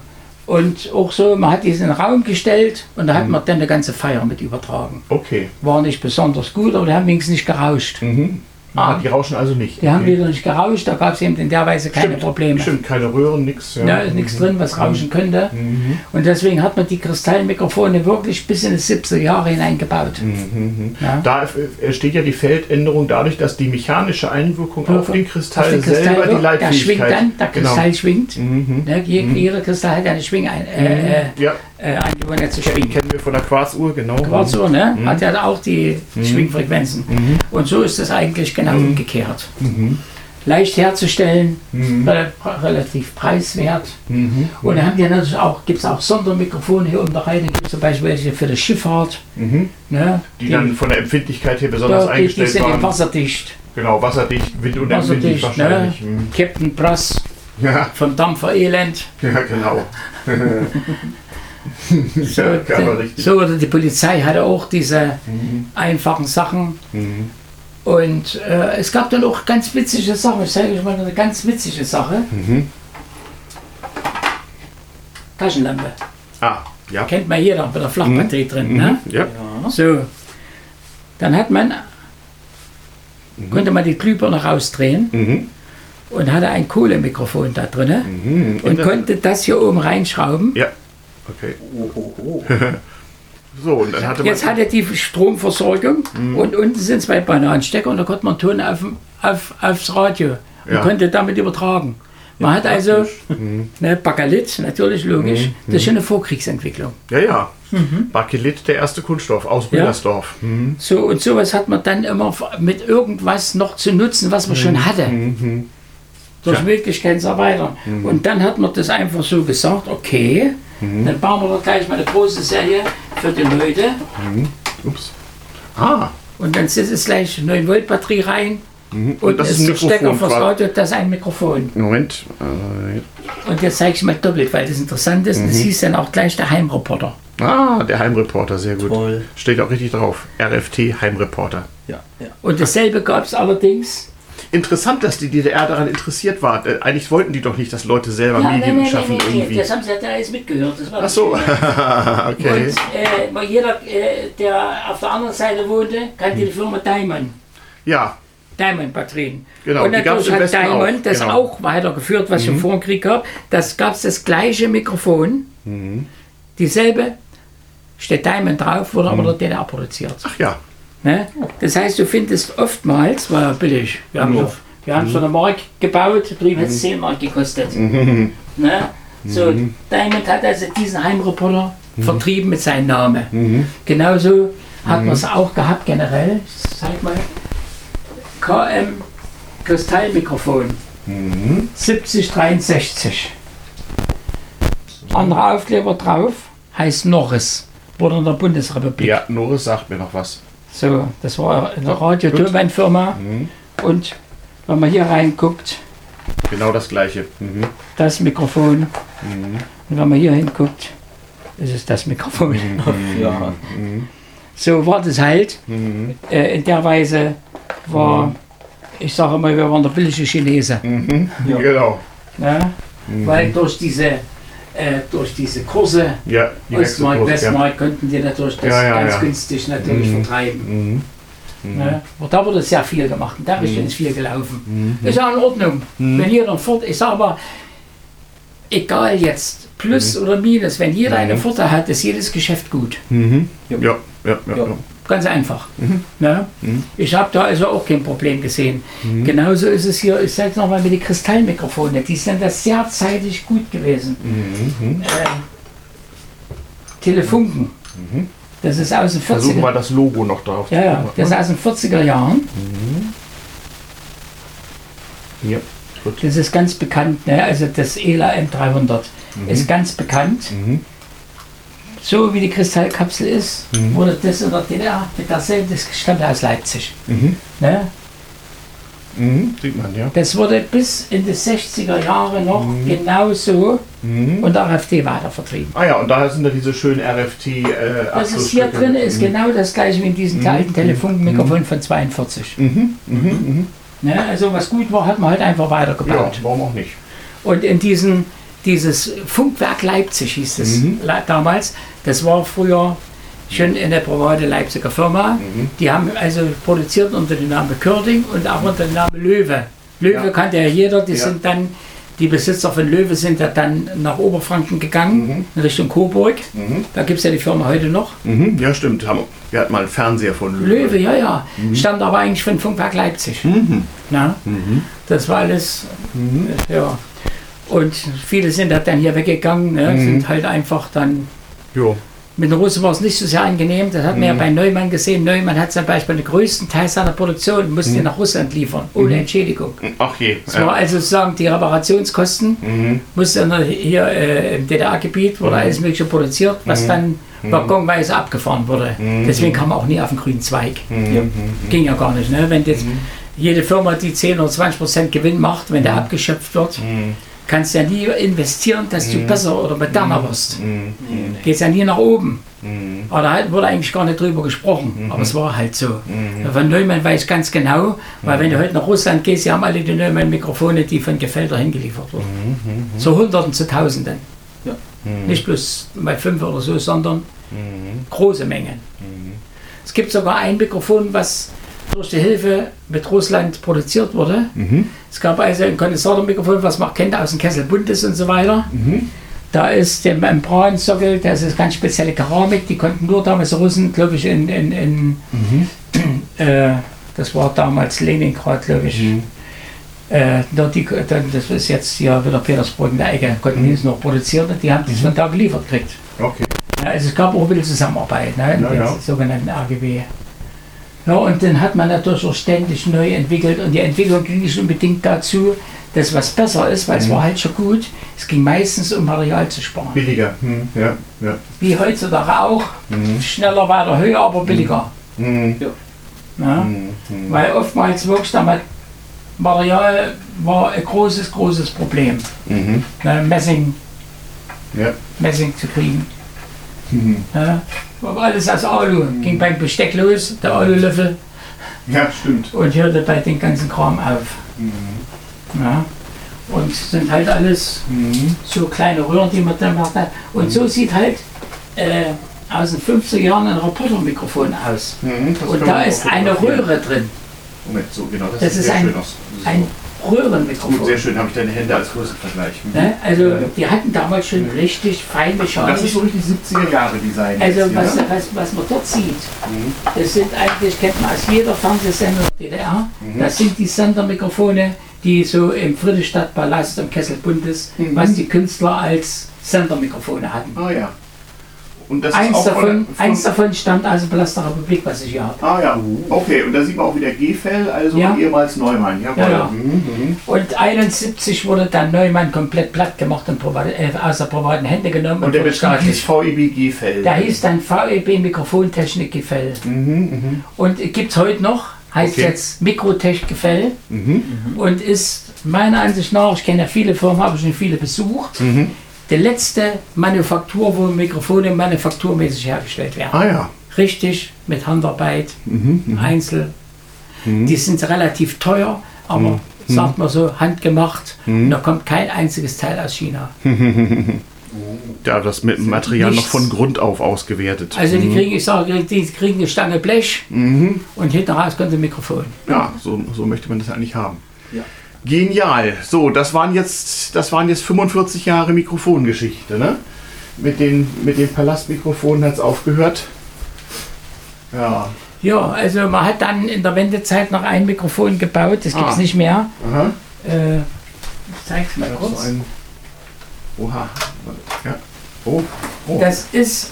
und auch so, man hat diesen Raum gestellt und da hat mhm. man dann eine ganze Feier mit übertragen. Okay. War nicht besonders gut, aber die haben wenigstens nicht gerauscht. Mhm. Ah, die rauschen also nicht. Die okay. haben wieder nicht gerauscht, da gab es eben in der Weise keine stimmt, Probleme. Stimmt, keine Röhren, nichts. Ja, ja ist mhm. nichts drin, was rauschen könnte. Mhm. Und deswegen hat man die Kristallmikrofone wirklich bis in die 70er Jahre hineingebaut. Mhm. Ja. Da entsteht ja die Feldänderung dadurch, dass die mechanische Einwirkung Für, auf den Kristall, auf den Kristall selber die Leitfähigkeit... Der schwingt dann, der. Kristall genau. schwingt. Mhm. Ne, jeder Kristall hat eine Schwing... Äh, äh, ja äh, Angewohnheit zu schwingen. Kennen wir von der Quarzuhr, genau. Quarzuhr, ne? Mhm. Hat ja auch die mhm. Schwingfrequenzen. Mhm. Und so ist es eigentlich genau mhm. umgekehrt. Mhm. Leicht herzustellen, mhm. relativ preiswert. Und dann haben die natürlich auch, gibt es auch Sondermikrofone hier unter Reihe, gibt es zum Beispiel welche für die Schifffahrt. Ne? Die, die, dann von der Empfindlichkeit her besonders ja, eingestellt die sind waren. wasserdicht. Genau, wasserdicht, windunempfindlich wahrscheinlich. Ne? Captain Brass ja. vom Dampfer Elend. Ja, genau. so, ja, so, oder die Polizei hatte auch diese mhm. einfachen Sachen. Mhm. Und äh, es gab dann auch ganz witzige Sachen. Ich zeige euch mal eine ganz witzige Sache. Mhm. Taschenlampe. Ah, ja. Kennt man jeder mit der Flachbatterie mhm. drin. Ne? Mhm. Ja. So. Dann hat man, mhm. konnte man die Glühbirne rausdrehen und hatte ein Kohlemikrofon da drin und konnte das hier oben reinschrauben. Ja Okay. Oh, oh, oh. so, und dann hatte man Jetzt hat er die Stromversorgung mhm. und unten sind zwei Bananenstecker und da konnte man Ton auf, auf, aufs Radio und ja. konnte damit übertragen. Man ja, hat also mhm. ne, Bakelit, natürlich logisch, mhm. das ist schon eine Vorkriegsentwicklung. Ja, ja. Mhm. Bakelit, der erste Kunststoff aus Müllersdorf. Ja. Mhm. So, und sowas hat man dann immer mit irgendwas noch zu nutzen, was man schon mhm. hatte. Mhm. Durch ja. Möglichkeiten erweitern. Und dann hat man das einfach so gesagt, okay, Mhm. Dann bauen wir doch gleich mal eine große Serie für die Leute. Mhm. Ups. Ah. Und dann ist es gleich 9 Volt Batterie rein. Mhm. Und, und das ist ein Stecker fürs Auto, das ist ein Mikrofon. Moment. Äh, und jetzt zeige ich mal doppelt, weil das interessant ist. Mhm. Das hieß dann auch gleich der Heimreporter. Ah, der Heimreporter, sehr gut. Toll. Steht auch richtig drauf. RFT Heimreporter. Ja, ja. Und dasselbe gab es allerdings interessant, dass die DDR daran interessiert war. Äh, eigentlich wollten die doch nicht, dass Leute selber ja, Medien nein, nein, schaffen. Nein, irgendwie. Das haben sie ja alles mitgehört. Ach so, okay. Und äh, jeder, äh, der auf der anderen Seite wohnte, kannte hm. die Firma Diamond. Ja. Diamond Batterien. Genau, und natürlich hat Diamond auch. das genau. auch weitergeführt, was mhm. es vor dem Krieg gab. Das gab es das gleiche Mikrofon, mhm. dieselbe, steht Diamond drauf, wurde mhm. aber der DDR produziert. Ach ja. Ne? Das heißt, du findest oftmals, war ja billig, wir haben, ja. wir haben für eine Mark gebaut, drüben hat es 10 Mark gekostet. Mhm. Ne? So, mhm. Diamond hat also diesen Heimreporter mhm. vertrieben mit seinem Namen. Mhm. Genauso hat man es auch gehabt generell, zeig mal, KM Kristallmikrofon, 7063. Anderer Aufkleber drauf heißt Norris, wurde in der Bundesrepublik. Ja, Norris sagt mir noch was. So, das war eine Radio-Turbine-Firma. Mhm. Und wenn man hier reinguckt. Genau das gleiche. Mhm. Das Mikrofon. Mhm. Und wenn man hier hinguckt, ist es das Mikrofon. Mhm. ja. Mhm. So war das halt. Mhm. Äh, in der Weise war, ich sage immer, wir waren der billige Chinese. Ja. Genau. Ja? Weil durch diese äh, durch diese Kurse, ja, die Ostmark, Westmark, ja. konnten die natürlich das ja, ganz günstig natürlich mhm. vertreiben. Mhm. Mhm. Ne? Aber da wurde sehr viel gemacht. Da ist mhm. viel gelaufen. Mhm. Ist ja in Ordnung. Mhm. Wenn jeder fort, ich sage aber, egal jetzt, Plus mhm. oder Minus, wenn jeder eine Vorteil hat, ist jedes Geschäft gut. Ja, ja, ja. ja. Ganz einfach. Mhm. Ja? Mhm. Ich habe da also auch kein Problem gesehen. Mhm. Genauso ist es hier, ich sage es nochmal mit den Kristallmikrofone, die sind da sehr zeitig gut gewesen. Mhm. Äh, Telefunken. Mhm. Das ist aus den 40er Versuchen wir das Logo noch drauf Ja, ja, das ist aus den 40er Jahren. Mhm. Ja, gut. Das ist ganz bekannt, ne? also das ELA M300 mhm. ist ganz bekannt so wie die Kristallkapsel ist, mhm. wurde das in der DDR mit derselben, das stammt aus Leipzig. Mhm. Ne? Mhm, sieht man, ja. Das wurde bis in die 60er Jahre noch genauso Mhm. unter RFT weiter vertrieben. Ah ja, und da sind da diese schönen RFT äh, Das ist hier drin ist genau das gleiche wie in diesem alten Telefunkenmikrofon von 42. Mhm, mhm, mhm. Ne? Also was gut war, hat man halt einfach Ja, weitergebaut. warum auch nicht? Und in diesen, dieses Funkwerk Leipzig hieß es Mhm. damals, das war früher schon eine private Leipziger Firma. Mhm. Die haben also produziert unter dem Namen Körding und auch unter dem Namen Löwe. Löwe Ja. kannte ja jeder, die Ja. sind dann, die Besitzer von Löwe sind ja dann nach Oberfranken gegangen, in Richtung Coburg. Mhm. Da gibt es ja die Firma heute noch. Mhm. Ja, stimmt. Haben, wir hatten mal einen Fernseher von Löwe. Löwe, ja, ja. Stammt aber eigentlich von Funkwerk Leipzig. Mhm. Na? Das war alles, ja. Und viele sind halt dann hier weggegangen, ne? Mhm. sind halt einfach dann. Jo. Mit den Russen war es nicht so sehr angenehm. Das hat man ja bei Neumann gesehen. Neumann hat zum Beispiel den größten Teil seiner Produktion musste nach Russland liefern, ohne Entschädigung. Ach je. Das war also sozusagen die Reparationskosten, Mhm. musste dann hier äh, im DDR-Gebiet wurde alles Mögliche produziert, was dann waggonweise abgefahren wurde. Deswegen kam man auch nie auf den grünen Zweig. Mhm. Ging ja gar nicht. Ne? Wenn jetzt jede Firma, die 10 oder 20 Prozent Gewinn macht, wenn der abgeschöpft wird, kannst ja nie investieren, dass du besser oder moderner wirst. Mhm. Geht ja nie nach oben. Aber da halt wurde eigentlich gar nicht drüber gesprochen. Aber es war halt so. Von Neumann weiß ich ganz genau, weil wenn du heute nach Russland gehst, sie haben alle die Neumann-Mikrofone, die von Gefelder hingeliefert wurden. Zu Hunderten, zu Tausenden. Ja. Nicht bloß mal fünf oder so, sondern große Mengen. Es gibt sogar ein Mikrofon, was durch die Hilfe mit Russland produziert wurde. Es gab also ein Kondensatormikrofon, was man kennt aus dem Kessel Bundes und so weiter. Da ist der Membransockel, das ist ganz spezielle Keramik, die konnten nur damals Russen, glaube ich, in, in, in äh, das war damals Leningrad, glaube ich. Äh, nur die, das ist jetzt hier wieder Petersburg in der Ecke, konnten die es noch produzieren, die haben das von da geliefert gekriegt. Okay. Ja, also es gab auch ein bisschen Zusammenarbeit, ne, in Ja, den ja. sogenannten RGB. Ja, und dann hat man natürlich auch ständig neu entwickelt und die Entwicklung ging nicht unbedingt dazu, dass was besser ist, weil es war halt schon gut. Es ging meistens um Material zu sparen. Billiger. Mhm. Ja, ja. Wie heutzutage auch, schneller, weiter, höher, aber billiger. Mhm. Ja? Mhm. Weil oftmals wirklich damit Material war ein großes, großes Problem. Mhm. Ne, Messing, Ja. Messing zu kriegen. Mhm. Ja? Aber alles aus Alu. Ging beim Besteck los, der Alulöffel, ja, stimmt. und hörte bei den ganzen Kram auf. Ja? Und sind halt alles Mhm. so kleine Röhren, die man dann macht. Und so sieht halt äh, aus den 50er Jahren ein Reportermikrofon aus. Mhm. Und da ist eine. Röhre drin. Moment, so genau. Das, Das ist sehr ein- schön aus. Ein Röhrenmikrofon. sehr schön. Habe ich deine Hände als Größenvergleich. Mhm. Ne? Also Ja. die hatten damals schon richtig fein Und das ist so richtig 70er Jahre Design. Also jetzt was, ne? was, was man dort sieht, Mhm. das sind eigentlich, kennt man aus jeder Fernsehsendung der DDR, Mhm. das sind die Sendermikrofone, die so im Friedrichstadtpalast im Kessel Bundes, Mhm. was die Künstler als Sendermikrofone hatten. Ah ja. Und das Eins ist auch davon, von, von, eins davon stammt Palast der Republik, was ich hier habe. Ah ja, okay. Und da sieht man auch wieder G-Fell, also Ja. ehemals Neumann. Jawohl. Ja, ja. Mhm, mhm. Und 71 wurde dann Neumann komplett platt gemacht und äh, aus der privaten Hände genommen Und der wurde Betrieb hieß staatlich. VEB G-Fell. Der hieß dann VEB Mikrofontechnik Gefell. Mhm, mhm, Und gibt es heute noch, heißt Okay. jetzt Mikrotech Gefell mhm, und ist meiner Ansicht nach, ich kenne ja viele Firmen, habe schon viele besucht, mhm. die letzte Manufaktur, wo Mikrofone manufakturmäßig hergestellt werden. Ah ja. Richtig, mit Handarbeit, Mhm, mhm. Einzel. Mhm. Die sind relativ teuer, aber sagt man so, handgemacht. Mhm. Und da kommt kein einziges Teil aus China. Ja, das mit dem Material noch Nichts. von Grund auf ausgewertet. Also die kriegen, ich sage, die kriegen eine Stange Blech Mhm. und hinten raus kommt ein Mikrofon. Ja, so, so möchte man das eigentlich haben. Ja. Genial. So, das waren jetzt, das waren jetzt 45 Jahre Mikrofongeschichte, ne? Mit den, mit den Palastmikrofonen hat es aufgehört. Ja. Ja, also man hat dann in der Wendezeit noch ein Mikrofon gebaut, das gibt es Ah. nicht mehr. Aha. Äh, ich zeig's mal kurz. so ein, oha. Ja. Oh. oh. Das ist,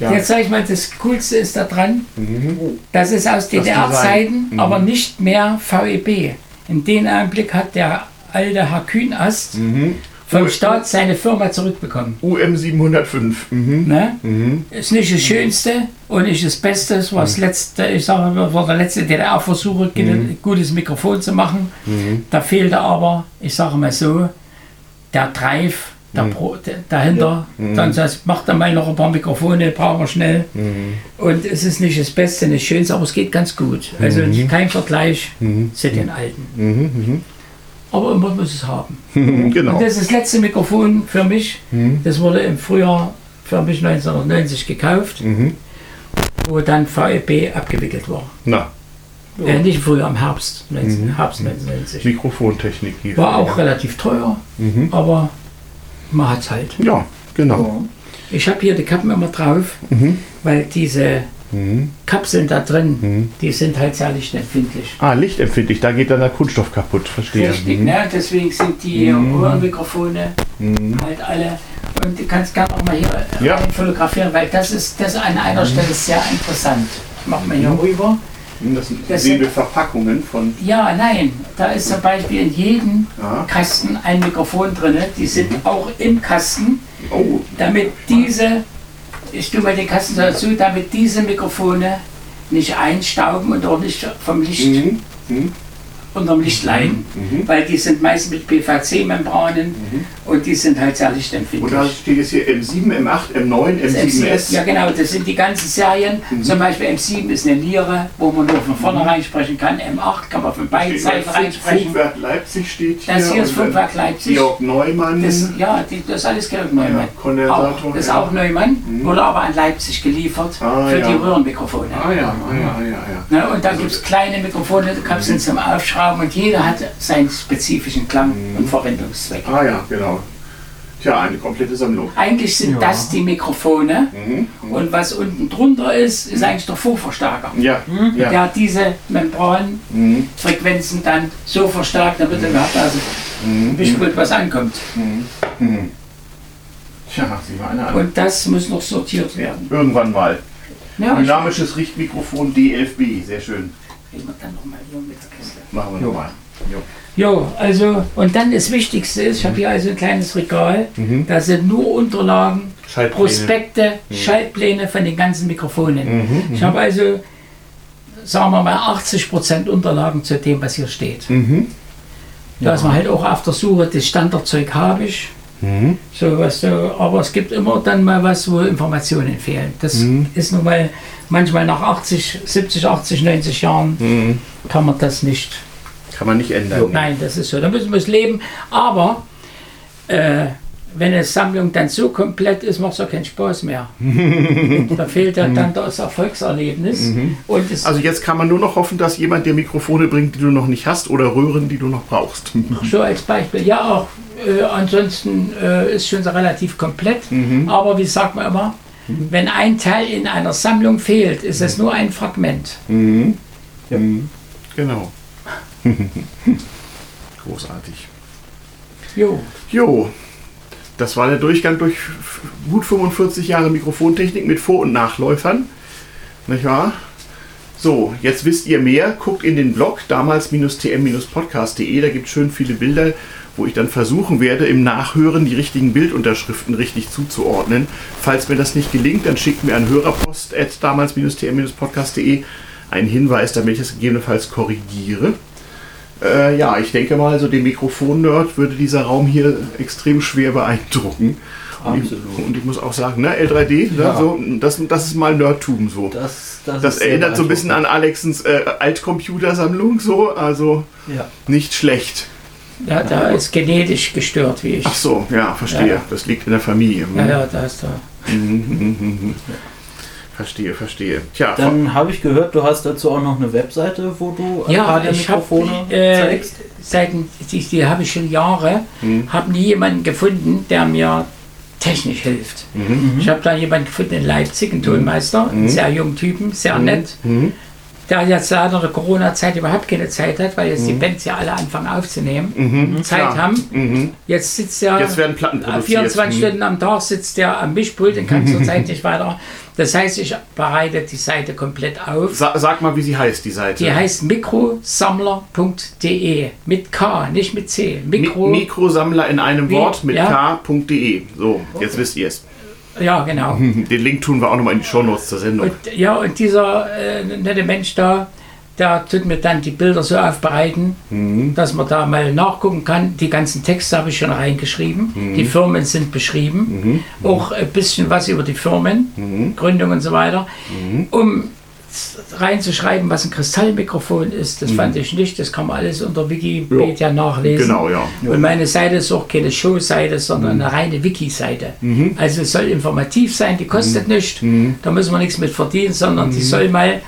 ja. jetzt sag ich mal, das Coolste ist da dran, Mhm. das ist aus DDR-Zeiten. Mhm. aber nicht mehr VEB. In dem Augenblick hat der alte Herr Kühnast Mhm. vom Staat seine Firma zurückbekommen. UM 705. Mhm. Ne? Mhm. Ist nicht das Schönste und nicht das Beste. Es war das letzte, ich sage mal, war der letzte DDR-Versuch, ein gutes Mikrofon zu machen. Mhm. Da fehlte aber, ich sage mal so, der Drive Pro, der, dahinter. Dann sagt, macht er mal noch ein paar Mikrofone, brauchen wir schnell. Und es ist nicht das Beste, nicht das Schönste, aber es geht ganz gut. Also kein Vergleich zu den alten. Mhm. Aber man muss es haben. Mhm. Genau. Und das ist das letzte Mikrofon für mich. Mhm. Das wurde im Frühjahr für mich 1990 gekauft, Mhm. wo dann VEB abgewickelt war. Na, Äh, nicht im Frühjahr, im Herbst, 19, Mhm. Herbst 1990. Mikrofontechnik hier. War auch relativ teuer, Mhm. aber man hat es halt. Ja, genau. Ich habe hier die Kappen immer drauf, Mhm. weil diese Mhm. Kapseln da drin, Mhm. die sind halt sehr lichtempfindlich. Ah, lichtempfindlich, da geht dann der Kunststoff kaputt, verstehe. Richtig, Mhm. ne? deswegen sind die Mhm. Ohrenmikrofone Mhm. halt alle. Und du kannst gerne auch mal hier Ja. fotografieren, weil das ist das an einer Stelle sehr interessant. Machen wir hier Mhm. rüber. Das, Das sehen sind- Verpackungen von. Ja, nein, da ist zum Beispiel in jedem Ja. Kasten ein Mikrofon drin. Die sind Mhm. auch im Kasten, Oh, damit diese, ich tue mal den Kasten dazu, damit diese Mikrofone nicht einstauben und auch nicht vom Licht, mhm. Mhm. Unterm Licht leiden. Mhm. Weil die sind meist mit PVC-Membranen und die sind halt sehr Und da lichtempfindlich. steht jetzt hier M7, M8, M9, Das M7, M7S. ja genau, das sind die ganzen Serien. Mhm. Zum Beispiel M7 ist eine Niere, wo man nur von vorne reinsprechen kann. M8 kann man von beiden Seiten da reinsprechen. Funkwerk Leipzig steht hier. Das hier ist dann Funkwerk Leipzig. Georg Neumann. Das, ja, die, das ist alles Georg Neumann. Ja, auch, das ist auch Neumann, Mhm. wurde aber an Leipzig geliefert Ah, für ja. die Röhrenmikrofone. Ah ja, ah ja, ah ja, ja. Ne, und da gibt es kleine Mikrofone, Kapseln zum Aufschrauben und jeder hat seinen spezifischen Klang Mhm. und Verwendungszweck. Ah ja, genau. Tja, eine komplette Sammlung. Eigentlich sind Ja. das die Mikrofone Mhm. und was unten drunter ist, ist eigentlich der Vorverstärker. Ja, ja. Der diese Membranfrequenzen Mhm. dann so verstärkt, damit überhaupt also Mhm. bestimmt was ankommt. Mhm. Mhm. Tja, sieh mal einer an. Und das muss noch sortiert werden. Irgendwann mal. Ja, Dynamisches Richtmikrofon DFB, sehr schön. Kriegen wir dann nochmal hier mit der Kiste. Machen wir Jo. nochmal. Jo. Jo, also, und dann das Wichtigste ist, ich habe hier also ein kleines Regal, Mhm. da sind nur Unterlagen, Schaltpläne. Prospekte, Schaltpläne von den ganzen Mikrofonen. Mhm. Ich habe also, sagen wir mal, 80% Unterlagen zu dem, was hier steht. Mhm. Da ist man halt auch auf der Suche, das Standardzeug habe ich. Mhm. So was so, aber es gibt immer dann mal was, wo Informationen fehlen. Das Mhm. ist nun mal manchmal nach 80, 70, 80, 90 Jahren Mhm. kann man das nicht Kann man nicht ändern. Nein, das ist so. Da müssen wir es leben. Aber äh, wenn eine Sammlung dann so komplett ist, macht es ja keinen Spaß mehr. da fehlt ja dann das Erfolgserlebnis. Und es, Also jetzt kann man nur noch hoffen, dass jemand dir Mikrofone bringt, die du noch nicht hast oder Röhren, die du noch brauchst. so als Beispiel. Ja, auch äh, ansonsten äh, ist schon so relativ komplett. Mhm. Aber wie sagt man immer, wenn ein Teil in einer Sammlung fehlt, ist es nur ein Fragment. Mhm. Mhm. Genau. Großartig. Jo. Jo, das war der Durchgang durch gut 45 Jahre Mikrofontechnik mit Vor- und Nachläufern. Nicht wahr? So, jetzt wisst ihr mehr. Guckt in den Blog damals-tm-podcast.de. Da gibt es schön viele Bilder, wo ich dann versuchen werde, im Nachhören die richtigen Bildunterschriften richtig zuzuordnen. Falls mir das nicht gelingt, dann schickt mir an hörerpost at damals-tm-podcast.de einen Hinweis, damit ich es gegebenenfalls korrigiere. Äh, ja, ich denke mal, so den Mikrofon-Nerd würde dieser Raum hier extrem schwer beeindrucken. Und ich, und ich muss auch sagen, ne, L3D, ne, Ja. so, das, das ist mal Nerdtum so. Das, das, Das erinnert so ein bisschen an Alexens äh, Altcomputersammlung so, also Ja. nicht schlecht. Da, da ist genetisch gestört, wie ich. Ach so, ja, verstehe. Ja. Das liegt in der Familie. Ja, ja, da ist da. Mhm, mhm, mhm. Verstehe, verstehe. Tja, Dann habe ich gehört, du hast dazu auch noch eine Webseite, wo du ein Ja, paar der ich habe Mikrofone äh, zeigst. seit die, die habe ich schon Jahre, Mhm. habe nie jemanden gefunden, der mir technisch hilft. Mhm. Ich habe da jemanden gefunden in Leipzig, einen Tonmeister, einen sehr jungen Typen, sehr nett. Mhm. da jetzt leider eine Corona-Zeit überhaupt keine Zeit hat, weil jetzt die Bands ja alle anfangen aufzunehmen, Mhm, Zeit klar. haben. Mhm. Jetzt sitzt er Jetzt werden Platten äh, produziert. 24 Mhm. Stunden am Tag sitzt er am Mischpult und kann zurzeit nicht weiter. Das heißt, ich bereite die Seite komplett auf. Sa sag mal, wie sie heißt, die Seite. Die heißt mikrosammler.de mit K, nicht mit C. Mi Mikro, Mikrosammler in einem Wort mit ja. k.de. So, jetzt wisst ihr es. Ja genau. Den Link tun wir auch nochmal in die Shownotes zur Sendung. Und, ja, und dieser äh, nette Mensch da, der tut mir dann die Bilder so aufbereiten, Mhm. dass man da mal nachgucken kann. Die ganzen Texte habe ich schon reingeschrieben. Mhm. Die Firmen sind beschrieben. Auch ein bisschen was über die Firmen, Mhm. Gründung und so weiter. Um reinzuschreiben, was ein Kristallmikrofon ist, das fand ich nicht. Das kann man alles unter Wikipedia nachlesen. Genau, ja. Und meine Seite ist auch keine Show-Seite, sondern eine reine Wiki-Seite. Also es soll informativ sein, die kostet nichts. Da müssen wir nichts mit verdienen, sondern die soll mal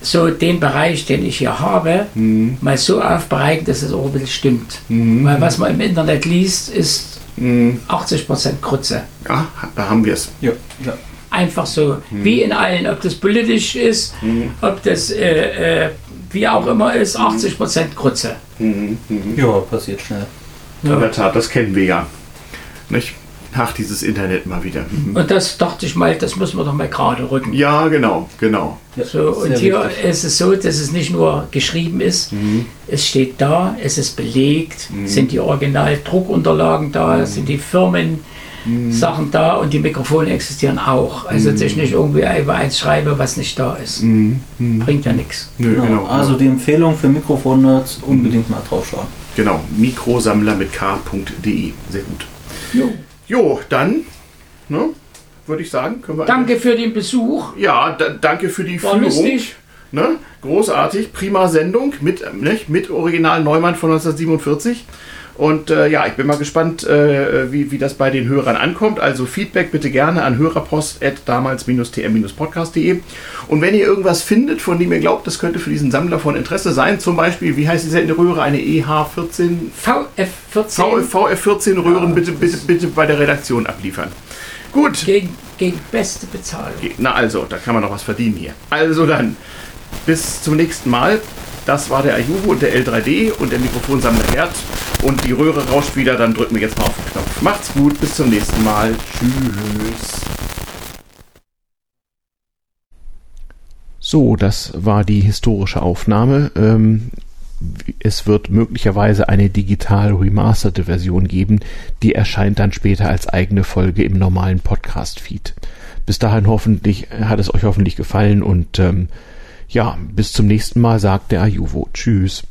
so den Bereich, den ich hier habe, mal so aufbereiten, dass es auch ein bisschen stimmt. Weil was man im Internet liest, ist 80% Krutze. Ja, da haben wir es. Ja, ja. Einfach so, wie in allen, ob das politisch ist, ob das äh, äh, wie auch immer ist, 80% Krutze. ja, passiert schnell. In der Tat, das kennen wir ja. Nicht? Ach, dieses Internet mal wieder. Mhm. Und das dachte ich mal, das müssen wir doch mal gerade rücken. Ja, genau, genau. Ja, So, und hier wichtig. ist es so, dass es nicht nur geschrieben ist, es steht da, es ist belegt, sind die Originaldruckunterlagen da, sind die Firmen. Sachen da und die Mikrofone existieren auch. Also dass ich nicht irgendwie über eins schreibe, was nicht da ist. Bringt ja nichts. Genau. genau. Also die Empfehlung für Mikrofonnerds unbedingt mal draufschauen. genau. Mikrosammler mit k.de. Sehr gut. Jo. Jo, dann, ne, würde ich sagen, können wir. Danke für den Besuch. Ja, da, danke für die War Führung. lustig. Ne? Großartig, prima Sendung mit, ne, mit Original Neumann von 1947. Und äh, ja, ich bin mal gespannt, äh, wie, wie das bei den Hörern ankommt. Also Feedback bitte gerne an hörerpost.damals-tm-podcast.de. Und wenn ihr irgendwas findet, von dem ihr glaubt, das könnte für diesen Sammler von Interesse sein, zum Beispiel, wie heißt diese Röhre, eine E EH14, VF14 VF14 Röhren, bitte, bitte, bitte bei der Redaktion abliefern. Gut. gegen, gegen beste Bezahlung. Na also, da kann man noch was verdienen hier. Also dann, bis zum nächsten Mal. Das war der Ayuvo und der L3D und der Mikrofonsammler Gerd. Und die Röhre rauscht wieder, dann drücken wir jetzt mal auf den Knopf. Macht's gut, bis zum nächsten Mal. Tschüss. So, das war die historische Aufnahme. Ähm, es wird möglicherweise eine digital remasterte Version geben, die erscheint dann später als eigene Folge im normalen Podcast-Feed. Bis dahin hoffentlich hat es euch hoffentlich gefallen und ähm, ja, bis zum nächsten Mal sagt der Ayuvo. Tschüss.